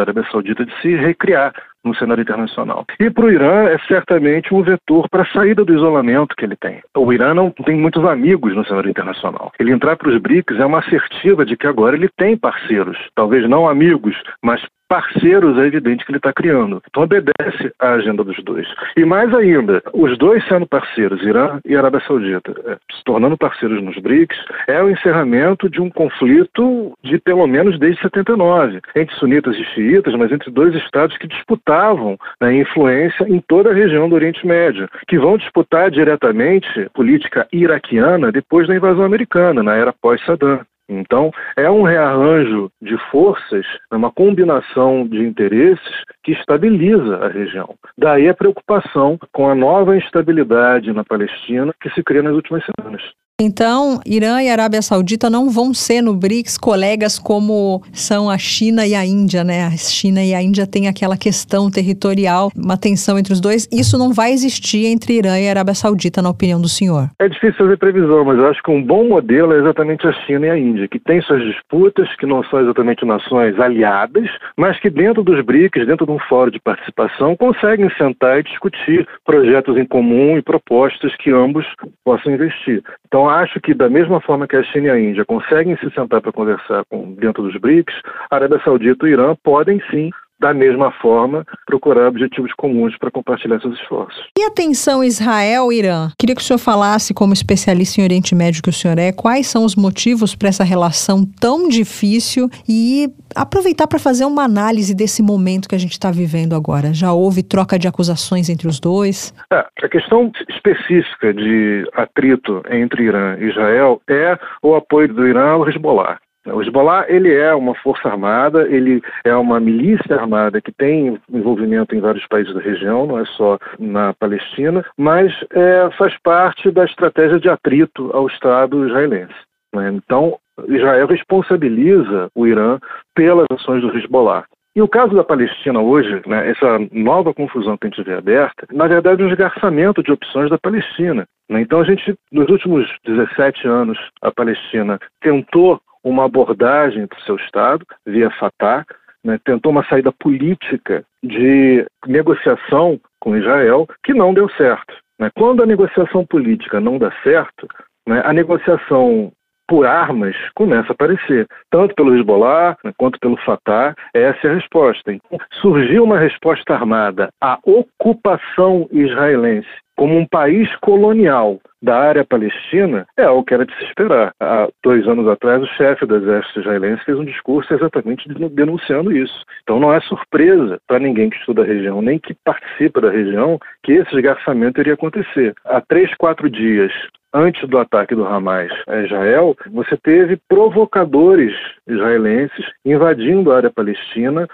Arábia Saudita de se recriar no cenário internacional. E para o Irã é certamente um vetor para a saída do isolamento que ele tem. O Irã não tem muitos amigos no cenário internacional. Ele entrar para os BRICS é uma assertiva de que agora ele tem parceiros, talvez não amigos, mas parceiros é evidente que ele está criando. Então obedece à agenda dos dois. E mais ainda, os dois sendo parceiros, Irã e Arábia Saudita, é, se tornando parceiros nos BRICS, é o encerramento de um conflito de pelo menos desde 79, entre sunitas e xiitas, mas entre dois estados que disputavam né, influência em toda a região do Oriente Médio, que vão disputar diretamente política iraquiana depois da invasão americana, na era pós-Saddam. Então, é um rearranjo de forças, é uma combinação de interesses que estabiliza a região. Daí a preocupação com a nova instabilidade na Palestina que se cria nas últimas semanas. Então, Irã e Arábia Saudita não vão ser no BRICS colegas como são a China e a Índia, né? A China e a Índia têm aquela questão territorial, uma tensão entre os dois. Isso não vai existir entre Irã e Arábia Saudita, na opinião do senhor? É difícil fazer previsão, mas eu acho que um bom modelo é exatamente a China e a Índia, que têm suas disputas, que não são exatamente nações aliadas, mas que dentro dos BRICS, dentro de um fórum de participação, conseguem sentar e discutir projetos em comum e propostas que ambos possam investir. Então, acho que, da mesma forma que a China e a Índia conseguem se sentar para conversar com, dentro dos BRICS, a Arábia Saudita e o Irã podem sim da mesma forma, procurar objetivos comuns para compartilhar seus esforços. E a tensão Israel-Irã? Queria que o senhor falasse, como especialista em Oriente Médio que o senhor é, quais são os motivos para essa relação tão difícil e aproveitar para fazer uma análise desse momento que a gente está vivendo agora. Já houve troca de acusações entre os dois? É, a questão específica de atrito entre Irã e Israel é o apoio do Irã ao Hezbollah. O Hezbollah ele é uma força armada, ele é uma milícia armada que tem envolvimento em vários países da região, não é só na Palestina, mas é, faz parte da estratégia de atrito ao Estado israelense. Né? Então, Israel responsabiliza o Irã pelas ações do Hezbollah. E o caso da Palestina hoje, né, essa nova confusão que a gente vê aberta, na verdade é um esgarçamento de opções da Palestina. Né? Então a gente, nos últimos 17 anos, a Palestina tentou uma abordagem para o seu Estado, via Fatah, né, tentou uma saída política de negociação com Israel, que não deu certo. Né? Quando a negociação política não dá certo, né, a negociação por armas começa a aparecer, tanto pelo Hezbollah né, quanto pelo Fatah. Essa é a resposta. Então, surgiu uma resposta armada à ocupação israelense como um país colonial da área palestina é algo que era de se esperar. Há dois anos atrás, o chefe do exército israelense fez um discurso exatamente denunciando isso. Então não é surpresa para ninguém que estuda a região, nem que participa da região, que esse esgarçamento iria acontecer. Há três, quatro dias antes do ataque do Hamas a Israel, você teve provocadores israelenses invadindo a área palestina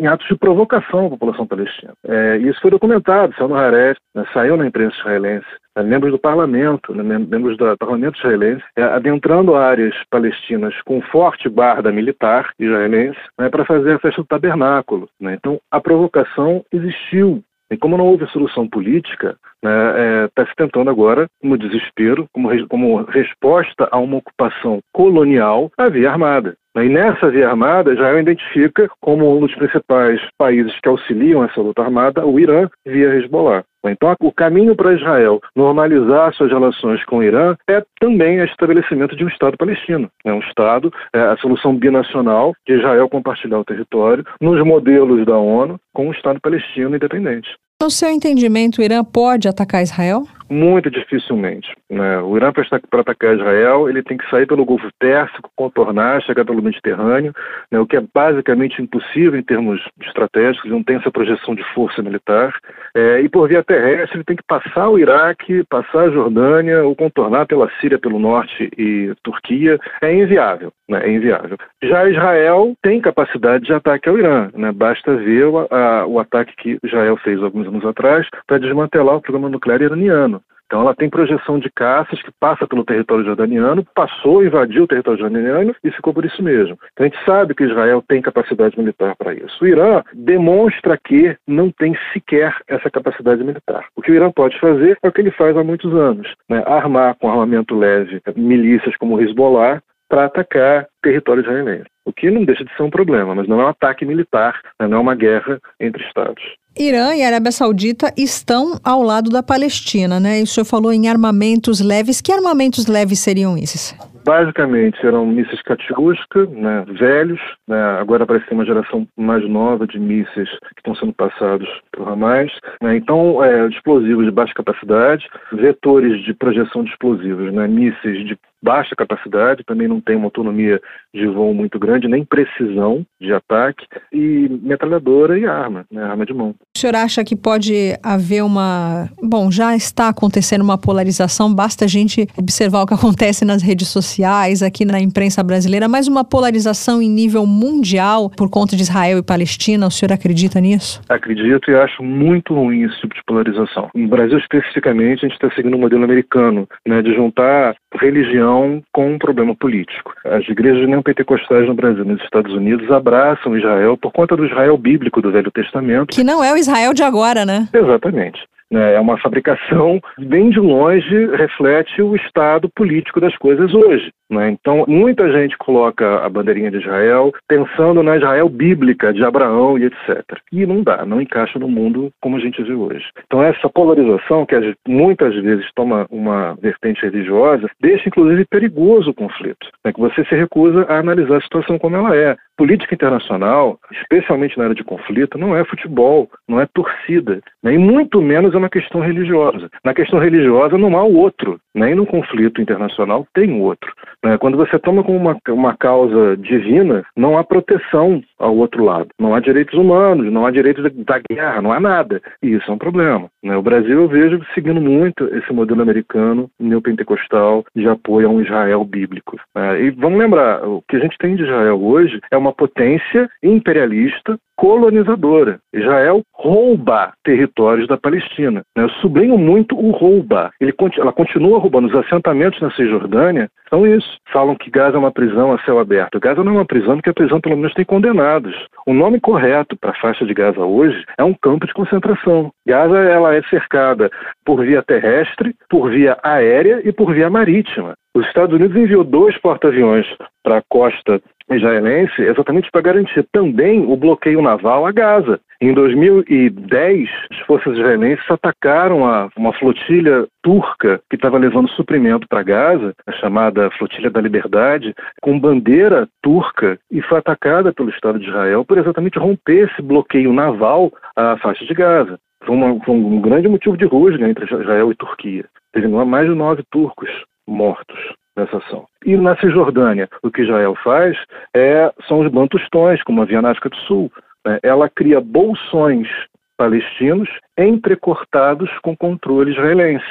em atos de provocação à população palestina. É, isso foi documentado, saiu no Haaretz, né, saiu na imprensa israelense. Né, membros do parlamento, né, membros do parlamento israelense, é, adentrando áreas palestinas com forte guarda militar israelense né, para fazer a festa do tabernáculo. Né. Então, a provocação existiu e como não houve solução política, está né, é, tá se tentando agora, no desespero, como, como resposta a uma ocupação colonial, a via armada. E nessa via armada, Israel identifica como um dos principais países que auxiliam essa luta armada o Irã via Hezbollah. Então, o caminho para Israel normalizar suas relações com o Irã é também o estabelecimento de um Estado palestino. É um Estado, é a solução binacional de Israel compartilhar o território nos modelos da ONU com um Estado palestino independente. No seu entendimento, o Irã pode atacar Israel? Muito dificilmente. Né? O Irã, para atacar Israel, ele tem que sair pelo Golfo Pérsico, contornar, chegar pelo Mediterrâneo, né? o que é basicamente impossível em termos estratégicos, não tem essa projeção de força militar. É, e por via terrestre, ele tem que passar o Iraque, passar a Jordânia, ou contornar pela Síria, pelo norte e Turquia. É inviável. Né? É inviável. Já Israel tem capacidade de ataque ao Irã. Né? Basta ver o, a, o ataque que Israel fez alguns anos atrás para desmantelar o programa nuclear iraniano. Então ela tem projeção de caças que passa pelo território jordaniano, passou, invadiu o território jordaniano e ficou por isso mesmo. Então a gente sabe que Israel tem capacidade militar para isso. O Irã demonstra que não tem sequer essa capacidade militar. O que o Irã pode fazer é o que ele faz há muitos anos, né? armar com armamento leve milícias como o Hezbollah para atacar território israelense. O que não deixa de ser um problema, mas não é um ataque militar, né? não é uma guerra entre estados. Irã e Arábia Saudita estão ao lado da Palestina, né? E o senhor falou em armamentos leves. Que armamentos leves seriam esses? Basicamente eram mísseis Katyusha, né, velhos, né, agora parece ter uma geração mais nova de mísseis que estão sendo passados por Hamas. Né, então, é, explosivos de baixa capacidade, vetores de projeção de explosivos, né, mísseis de baixa capacidade, também não tem uma autonomia de voo muito grande, nem precisão de ataque, e metralhadora e arma, né, arma de mão. O senhor acha que pode haver uma. Bom, já está acontecendo uma polarização, basta a gente observar o que acontece nas redes sociais, aqui na imprensa brasileira, mas uma polarização em nível mundial por conta de Israel e Palestina, o senhor acredita nisso? Acredito e acho muito ruim esse tipo de polarização. No Brasil, especificamente, a gente está seguindo o um modelo americano, né, de juntar religião com um problema político. As igrejas neopentecostais no Brasil e nos Estados Unidos abraçam Israel por conta do Israel bíblico do Velho Testamento. Que não é o Israel de agora, né? Exatamente. É uma fabricação, bem de longe, reflete o estado político das coisas hoje. Né? Então, muita gente coloca a bandeirinha de Israel pensando na Israel bíblica de Abraão e etc. E não dá, não encaixa no mundo como a gente vê hoje. Então, essa polarização, que muitas vezes toma uma vertente religiosa, deixa inclusive perigoso o conflito. Né? Que você se recusa a analisar a situação como ela é. Política internacional, especialmente na área de conflito, não é futebol, não é torcida, né? e muito menos é uma questão religiosa. Na questão religiosa não há o outro. Nem no conflito internacional tem outro. Né? Quando você toma como uma, uma causa divina, não há proteção ao outro lado. Não há direitos humanos, não há direitos da guerra, não há nada. E isso é um problema. Né? O Brasil, eu vejo seguindo muito esse modelo americano neopentecostal de apoio a um Israel bíblico. Né? E vamos lembrar, o que a gente tem de Israel hoje é uma potência imperialista colonizadora. Israel rouba territórios da Palestina. Né? Eu sublinho muito o rouba. Ele, ela continua roubando. Os assentamentos na Cisjordânia são isso. Falam que Gaza é uma prisão a céu aberto. Gaza não é uma prisão porque a prisão pelo menos tem condenados. O nome correto para a faixa de Gaza hoje é um campo de concentração. Gaza ela é cercada por via terrestre, por via aérea e por via marítima. Os Estados Unidos enviou dois porta-aviões para a costa israelense exatamente para garantir também o bloqueio naval a Gaza. Em 2010, as forças israelenses atacaram a, uma flotilha turca que estava levando suprimento para Gaza, a chamada Flotilha da Liberdade, com bandeira turca e foi atacada pelo Estado de Israel por exatamente romper esse bloqueio naval à faixa de Gaza. Foi, uma, foi um grande motivo de rusga entre Israel e Turquia. Teve mais de nove turcos mortos nessa ação. E na Cisjordânia, o que Israel faz é, são os bantustões, como havia na África do Sul. Né? Ela cria bolsões palestinos entrecortados com controle israelense,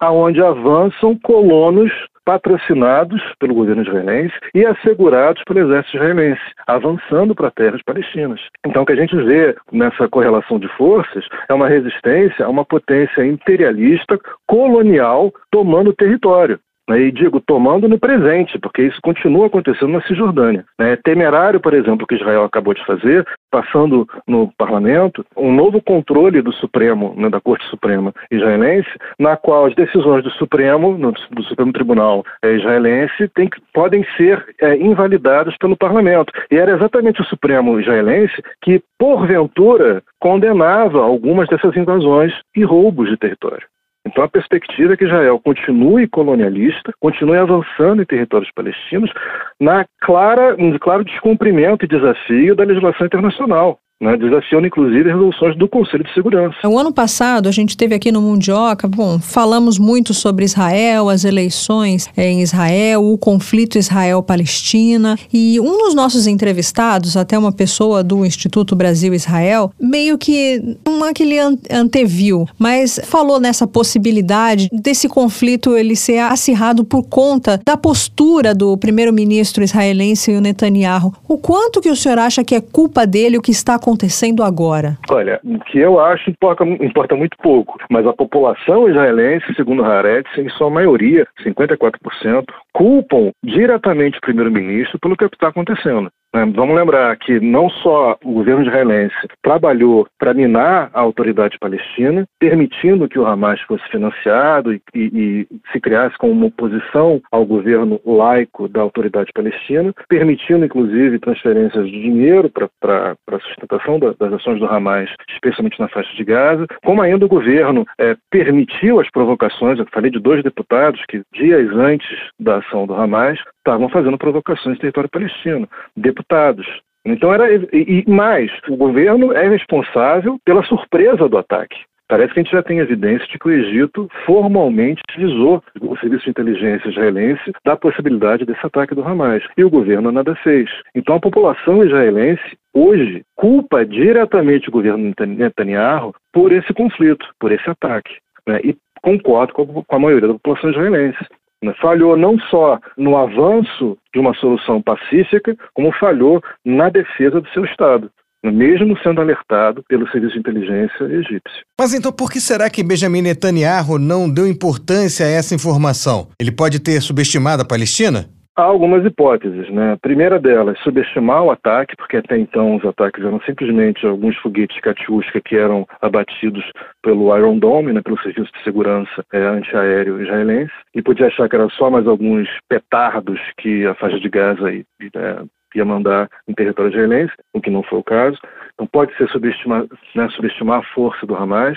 aonde avançam colonos patrocinados pelo governo israelense e assegurados pelo exército israelense, avançando para terras palestinas. Então, o que a gente vê nessa correlação de forças é uma resistência a uma potência imperialista colonial tomando território. Né, e digo, tomando no presente, porque isso continua acontecendo na Cisjordânia. É temerário, por exemplo, o que Israel acabou de fazer, passando no parlamento, um novo controle do Supremo, né, da Corte Suprema israelense, na qual as decisões do Supremo, do Supremo Tribunal é, israelense, tem, podem ser é, invalidadas pelo parlamento. E era exatamente o Supremo israelense que, porventura, condenava algumas dessas invasões e roubos de território. Então a perspectiva é que Israel continue colonialista, continue avançando em territórios palestinos, na clara, um claro descumprimento e desafio da legislação internacional né, desafiando inclusive resoluções do Conselho de Segurança. O ano passado a gente teve aqui no Mundioca, bom, falamos muito sobre Israel, as eleições em Israel, o conflito Israel-Palestina e um dos nossos entrevistados, até uma pessoa do Instituto Brasil-Israel, meio que não é que ele anteviu, mas falou nessa possibilidade desse conflito ele ser acirrado por conta da postura do primeiro-ministro israelense Netanyahu. O quanto que o senhor acha que é culpa dele o que está acontecendo agora? Olha, o que eu acho importa, importa muito pouco, mas a população israelense, segundo Haaretz, em sua maioria, 54%, culpam diretamente o primeiro-ministro pelo que está acontecendo. Né? Vamos lembrar que não só o governo israelense trabalhou para minar a autoridade palestina, permitindo que o Hamas fosse financiado e, e, e se criasse como uma oposição ao governo laico da autoridade palestina, permitindo inclusive transferências de dinheiro para a sustentação da, das ações do Hamas, especialmente na faixa de Gaza, como ainda o governo é, permitiu as provocações, eu falei de dois deputados que dias antes da ação do Hamas estavam fazendo provocações no território palestino, deputados. Então era e, mais, o governo é responsável pela surpresa do ataque. Parece que a gente já tem evidência de que o Egito formalmente avisou o serviço de inteligência israelense da possibilidade desse ataque do Hamas. E o governo nada fez. Então a população israelense hoje culpa diretamente o governo Netanyahu por esse conflito, por esse ataque. Né? E concordo com a maioria da população israelense. Né? Falhou não só no avanço de uma solução pacífica, como falhou na defesa do seu Estado mesmo sendo alertado pelo serviço de inteligência egípcio. Mas então por que será que Benjamin Netanyahu não deu importância a essa informação? Ele pode ter subestimado a Palestina? Há algumas hipóteses, né? A primeira delas, subestimar o ataque, porque até então os ataques eram simplesmente alguns foguetes Katyusha que eram abatidos pelo Iron Dome, né, pelo Serviço de Segurança é, Antiaéreo Israelense, e podia achar que eram só mais alguns petardos que a faixa de Gaza é, ia mandar em território israelense, o que não foi o caso. Então pode ser subestimar, né, subestimar a força do Hamas,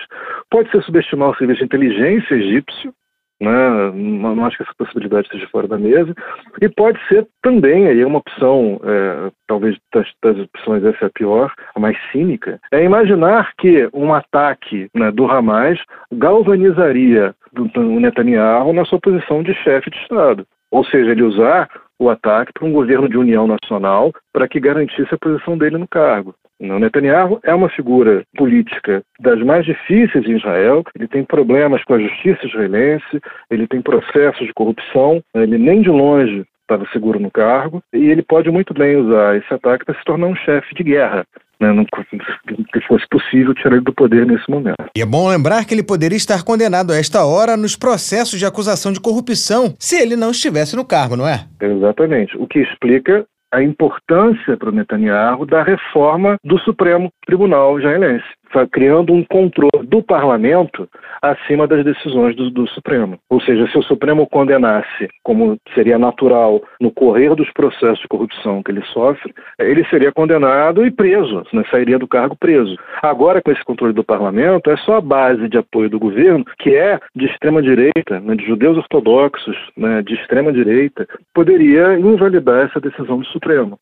pode ser subestimar o serviço de inteligência egípcio, né? não, não, acho que essa possibilidade esteja fora da mesa. E pode ser também aí uma opção, é, talvez das, das, opções essa é a pior, a mais cínica, é imaginar que um ataque né, do Hamas galvanizaria o Netanyahu na sua posição de chefe de Estado. Ou seja, ele usar o ataque para um governo de união nacional para que garantisse a posição dele no cargo. O Netanyahu é uma figura política das mais difíceis em Israel. Ele tem problemas com a justiça israelense, ele tem processos de corrupção, ele nem de longe estava seguro no cargo, e ele pode muito bem usar esse ataque para se tornar um chefe de guerra. Né, não, que fosse possível tirar ele do poder nesse momento. E é bom lembrar que ele poderia estar condenado a esta hora nos processos de acusação de corrupção se ele não estivesse no cargo, não é? Exatamente. O que explica a importância para o Netanyahu da reforma do Supremo Tribunal israelense criando um controle do parlamento acima das decisões do, do, Supremo. Ou seja, se o Supremo condenasse, como seria natural no correr dos processos de corrupção que ele sofre, ele seria condenado e preso, né? sairia do cargo preso. Agora, com esse controle do parlamento, é só a base de apoio do governo, que é de extrema-direita, né? de judeus ortodoxos, né? de extrema-direita, poderia invalidar essa decisão do Supremo.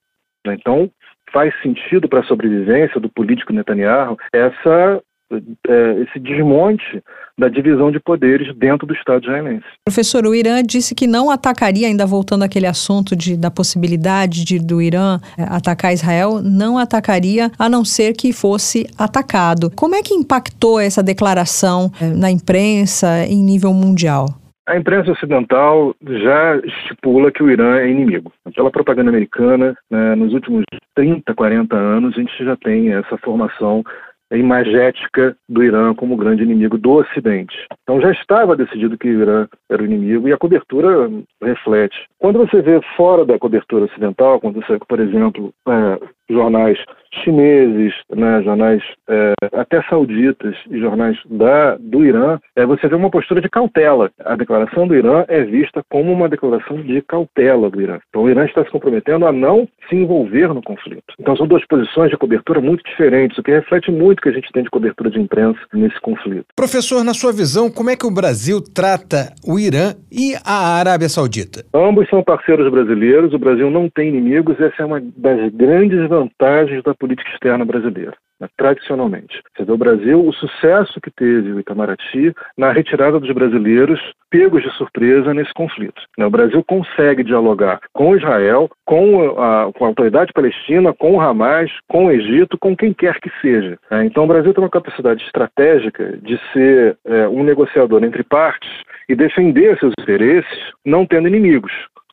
Então, faz sentido para a sobrevivência do político Netanyahu essa é, esse desmonte da divisão de poderes dentro do Estado israelense. Professor, o Irã disse que não atacaria, ainda voltando àquele assunto de, da possibilidade de, do Irã é, atacar Israel, não atacaria a não ser que fosse atacado. Como é que impactou essa declaração é, na imprensa em nível mundial? A imprensa ocidental já estipula que o Irã é inimigo. Pela propaganda americana, né, nos últimos 30, 40 anos, a gente já tem essa formação imagética do Irã como grande inimigo do Ocidente. Então já estava decidido que o Irã era o inimigo e a cobertura reflete. Quando você vê fora da cobertura ocidental, quando você, por exemplo, é, jornais chineses, né, jornais é, até sauditas e jornais da, do Irã, é, você vê uma postura de cautela. A declaração do Irã é vista como uma declaração de cautela do Irã. Então o Irã está se comprometendo a não se envolver no conflito. Então são duas posições de cobertura muito diferentes, o que reflete muito o que a gente tem de cobertura de imprensa nesse conflito. Professor, na sua visão, como é que o Brasil trata o Irã e a Arábia Saudita? Ambos são parceiros brasileiros, o Brasil não tem inimigos, essa é uma das grandes vantagens da política externa brasileira, né, tradicionalmente. Vê o Brasil, o sucesso que teve o Itamaraty na retirada dos brasileiros pegos de surpresa nesse conflito. Né. O Brasil consegue dialogar com Israel, com a, com a autoridade palestina, com o Hamas, com o Egito, com quem quer que seja. Né. Então o Brasil tem uma capacidade estratégica de ser é, um negociador entre partes e defender seus interesses não tendo inimigos.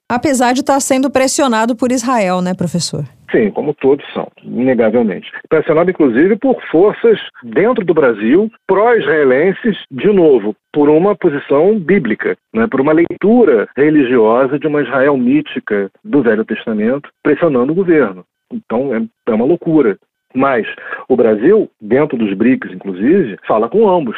Apesar de estar sendo pressionado por Israel, né, professor? Sim, como todos são, inegavelmente. Pressionado, inclusive, por forças dentro do Brasil, pró-israelenses, de novo, por uma posição bíblica, né, por uma leitura religiosa de uma Israel mítica do Velho Testamento, pressionando o governo. Então, é, é uma loucura. Mas o Brasil, dentro dos BRICS, inclusive, fala com ambos.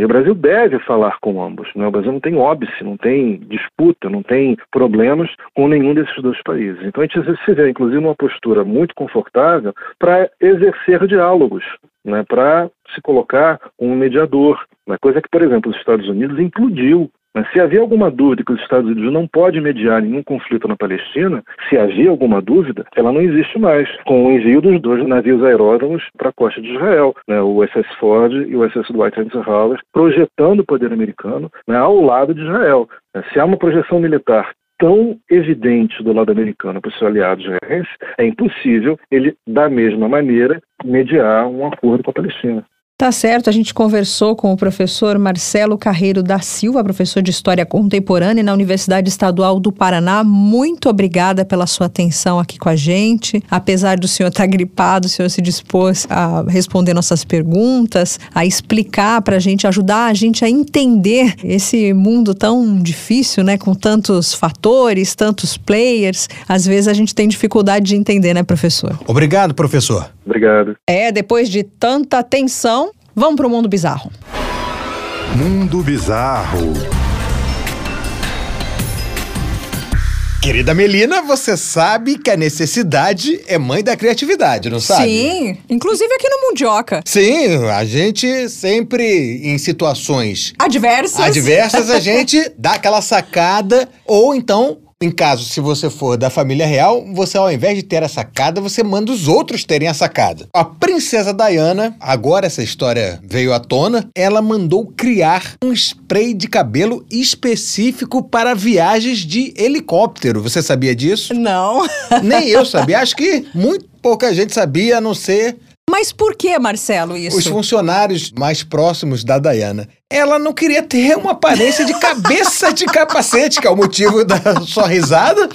E o Brasil deve falar com ambos. Né? O Brasil não tem óbice, não tem disputa, não tem problemas com nenhum desses dois países. Então a gente se vê, inclusive, numa postura muito confortável para exercer diálogos, né? para se colocar um mediador. Uma coisa que, por exemplo, os Estados Unidos implodiu mas se havia alguma dúvida que os Estados Unidos não pode mediar nenhum conflito na Palestina, se havia alguma dúvida, ela não existe mais, com o envio dos dois navios aeródromos para a costa de Israel, né, o SS Ford e o SS Dwight Eisenhower, projetando o poder americano né, ao lado de Israel. Se há uma projeção militar tão evidente do lado americano para o seu aliado israelense, é impossível ele, da mesma maneira, mediar um acordo com a Palestina. Tá certo, a gente conversou com o professor Marcelo Carreiro da Silva, professor de História Contemporânea na Universidade Estadual do Paraná. Muito obrigada pela sua atenção aqui com a gente. Apesar do senhor estar tá gripado, o senhor se dispôs a responder nossas perguntas, a explicar para a gente, ajudar a gente a entender esse mundo tão difícil, né? Com tantos fatores, tantos players. Às vezes a gente tem dificuldade de entender, né, professor? Obrigado, professor. Obrigado. É, depois de tanta tensão, vamos para o mundo bizarro. Mundo bizarro. Querida Melina, você sabe que a necessidade é mãe da criatividade, não sabe? Sim, inclusive aqui no Mundioca. Sim, a gente sempre em situações Adversas. adversas, a gente dá aquela sacada, ou então em caso, se você for da família real, você ao invés de ter a sacada, você manda os outros terem a sacada. A princesa Diana, agora essa história veio à tona, ela mandou criar um spray de cabelo específico para viagens de helicóptero. Você sabia disso? Não. Nem eu sabia. Acho que muito pouca gente sabia, a não ser Mas por que, Marcelo, isso? os funcionários mais próximos da Diana. Ela não queria ter uma aparência de cabeça de capacete, que é o motivo da sua risada,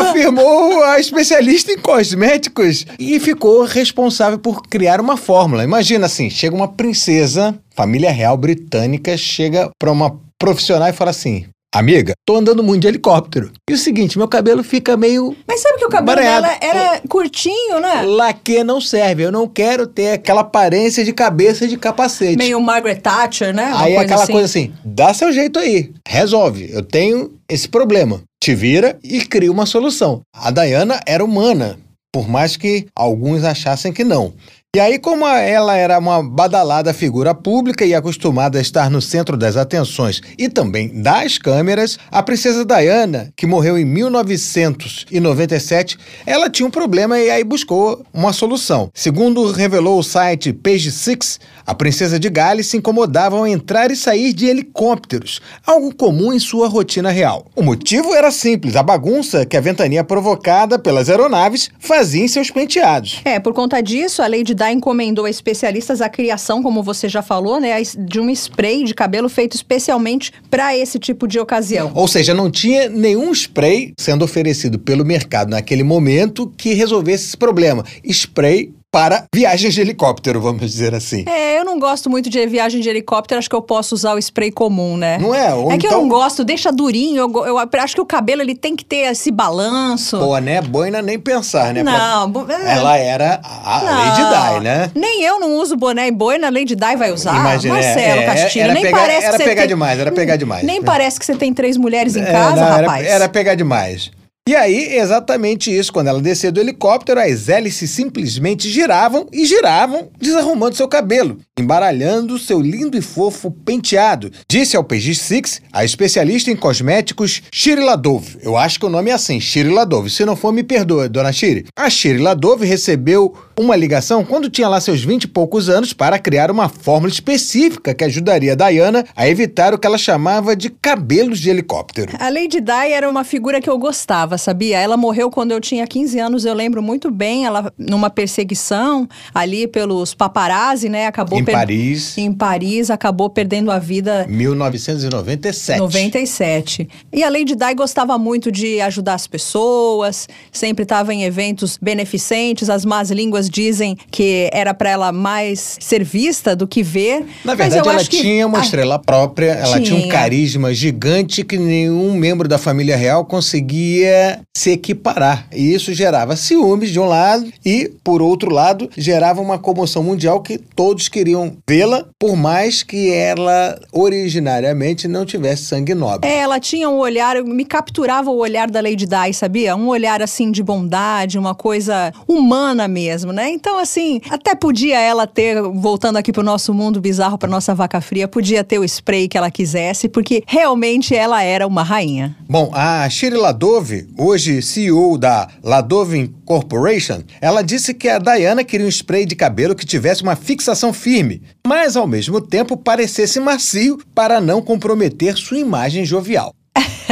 afirmou a especialista em cosméticos e ficou responsável por criar uma fórmula. Imagina assim, chega uma princesa, família real britânica, chega para uma profissional e fala assim: Amiga, tô andando muito de helicóptero. E o seguinte, meu cabelo fica meio Mas sabe que o cabelo Bareado. dela era curtinho, né? laque não serve. Eu não quero ter aquela aparência de cabeça de capacete. Meio Margaret Thatcher, né? Uma Aí é aquela assim. coisa assim, dá seu jeito aí, resolve. Eu tenho esse problema. Te vira e cria uma solução. A Diana era humana, por mais que alguns achassem que não. E aí, como ela era uma badalada figura pública e acostumada a estar no centro das atenções e também das câmeras, a princesa Diana, que morreu em 1997, ela tinha um problema e aí buscou uma solução. Segundo revelou o site Page Six, a princesa de Gales se incomodava ao entrar e sair de helicópteros, algo comum em sua rotina real. O motivo era simples, a bagunça que a ventania provocada pelas aeronaves fazia em seus penteados. É, por conta disso, a Lady Di encomendou a especialistas a criação, como você já falou, né, de um spray de cabelo feito especialmente para esse tipo de ocasião. Ou seja, não tinha nenhum spray sendo oferecido pelo mercado naquele momento que resolvesse esse problema. Spray para viagens de helicóptero, vamos dizer assim. É, eu não gosto muito de viagem de helicóptero, acho que eu posso usar o spray comum, né? Não é? Ou é que eu então- não gosto, deixa durinho, eu, eu acho que o cabelo ele tem que ter esse balanço. Pô, né? Boina nem pensar, né? Pra- Não, bo- é. Ela era a Não. Lady Di, né? Nem eu não uso boné e boina, a Lady Di vai usar. Imagina, é, Marcelo é, Castilho, era nem pegar- parece era que você pegar tem... demais, era pegar demais. Nem parece que você tem três mulheres em É, casa, não, era- rapaz. Era, pegar demais. E aí, exatamente isso, quando ela descia do helicóptero, as hélices simplesmente giravam e giravam, desarrumando seu cabelo, embaralhando seu lindo e fofo penteado. Disse ao Page Six a especialista em cosméticos Shiri Ladove. Eu acho que o nome é assim, Shiri Ladove. Se não for, me perdoe, dona Shiri. A Shiri Ladove recebeu uma ligação quando tinha lá seus 20 e poucos anos para criar uma fórmula específica que ajudaria a Diana a evitar o que ela chamava de cabelos de helicóptero. A Lady Di era uma figura que eu gostava, sabia? Ela morreu quando eu tinha 15 anos, eu lembro muito bem. Ela, numa perseguição ali pelos paparazzi, né? Acabou Em per- Paris. Em Paris, acabou perdendo a vida 1997. 97. E a Lady Di gostava muito de ajudar as pessoas, sempre estava em eventos beneficentes. As más línguas dizem que era para ela mais ser vista do que ver. Na Mas verdade, eu ela acho que- tinha uma estrela própria, ela tinha um Tinha. carisma gigante que nenhum membro da família real conseguia se equiparar. E isso gerava ciúmes de um lado e, por outro lado, gerava uma comoção mundial que todos queriam vê-la, por mais que ela originariamente não tivesse sangue nobre. É, ela tinha um olhar, me capturava o olhar da Lady Di, sabia? Um olhar assim de bondade, uma coisa humana mesmo, né? Então, assim, até podia ela ter, voltando aqui pro nosso mundo bizarro, pra nossa vaca fria, podia ter o spray que ela quisesse, porque realmente ela era uma rainha. Bom, a Shiri Ladove, hoje CEO da Ladove Corporation, ela disse que a Diana queria um spray de cabelo que tivesse uma fixação firme, mas ao mesmo tempo parecesse macio para não comprometer sua imagem jovial.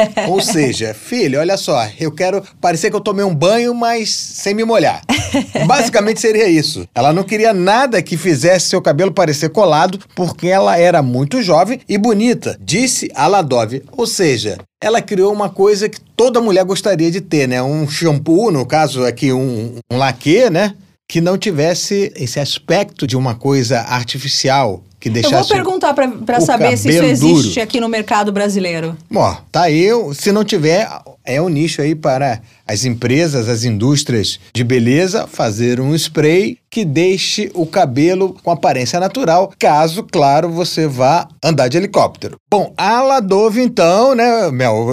Ou seja, filho, olha só, eu quero parecer que eu tomei um banho, mas sem me molhar. Basicamente seria isso. Ela não queria nada que fizesse seu cabelo parecer colado, porque ela era muito jovem e bonita, disse a Ladove. Ou seja, ela criou uma coisa que toda mulher gostaria de ter, né? Um shampoo, no caso aqui um, um laque, né? Que não tivesse esse aspecto de uma coisa artificial. Que deixasse Eu vou perguntar para saber se isso existe duro. aqui no mercado brasileiro. Ó, tá aí, se não tiver, é um nicho aí para as empresas, as indústrias de beleza fazer um spray que deixe o cabelo com aparência natural, caso, claro, você vá andar de helicóptero. Bom, a Ladove, então, né, Mel,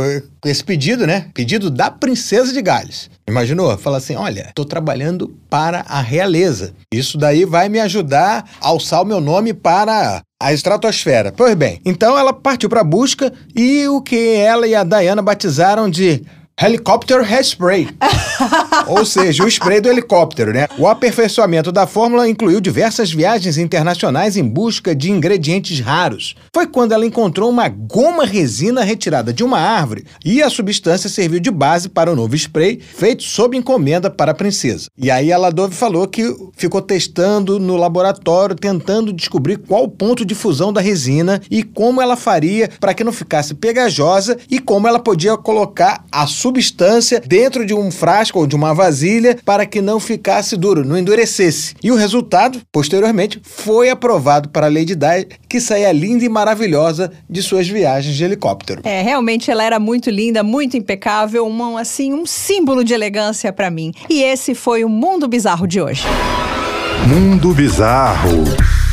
esse pedido, né? Pedido da Princesa de Gales. Imaginou? Fala assim: olha, estou trabalhando para a realeza. Isso daí vai me ajudar a alçar o meu nome para a estratosfera. Pois bem, então ela partiu para a busca e o que ela e a Diana batizaram de Helicopter Hairspray. Ou seja, o spray do helicóptero, né? O aperfeiçoamento da fórmula incluiu diversas viagens internacionais em busca de ingredientes raros. Foi quando ela encontrou uma goma resina retirada de uma árvore e a substância serviu de base para o novo spray feito sob encomenda para a princesa. E aí a Ladove falou que ficou testando no laboratório, tentando descobrir qual o ponto de fusão da resina e como ela faria para que não ficasse pegajosa e como ela podia colocar a substância dentro de um frasco ou de uma vasilha para que não ficasse duro, não endurecesse. E o resultado, posteriormente, foi aprovado para a Lady Di, que saía linda e maravilhosa de suas viagens de helicóptero. É, realmente ela era muito linda, muito impecável, um, assim, um símbolo de elegância para mim. E esse foi o Mundo Bizarro de hoje. Mundo Bizarro.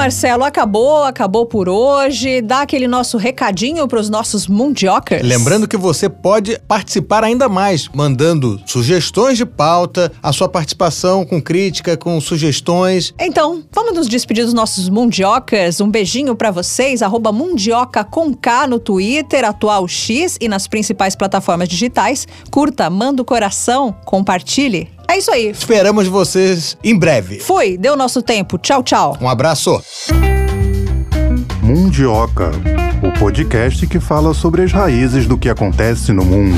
Marcelo, acabou, acabou por hoje. Dá aquele nosso recadinho para os nossos mundiocas. Lembrando que você pode participar ainda mais, mandando sugestões de pauta, a sua participação com crítica, com sugestões. Então, vamos nos despedir dos nossos mundiocas. Um beijinho para vocês, arroba mundioca com K no Twitter, atual X e nas principais plataformas digitais. Curta, manda o coração, compartilhe. É isso aí. Esperamos vocês em breve. Fui, deu nosso tempo. Tchau, tchau. Um abraço. Mundioca, o podcast que fala sobre as raízes do que acontece no mundo.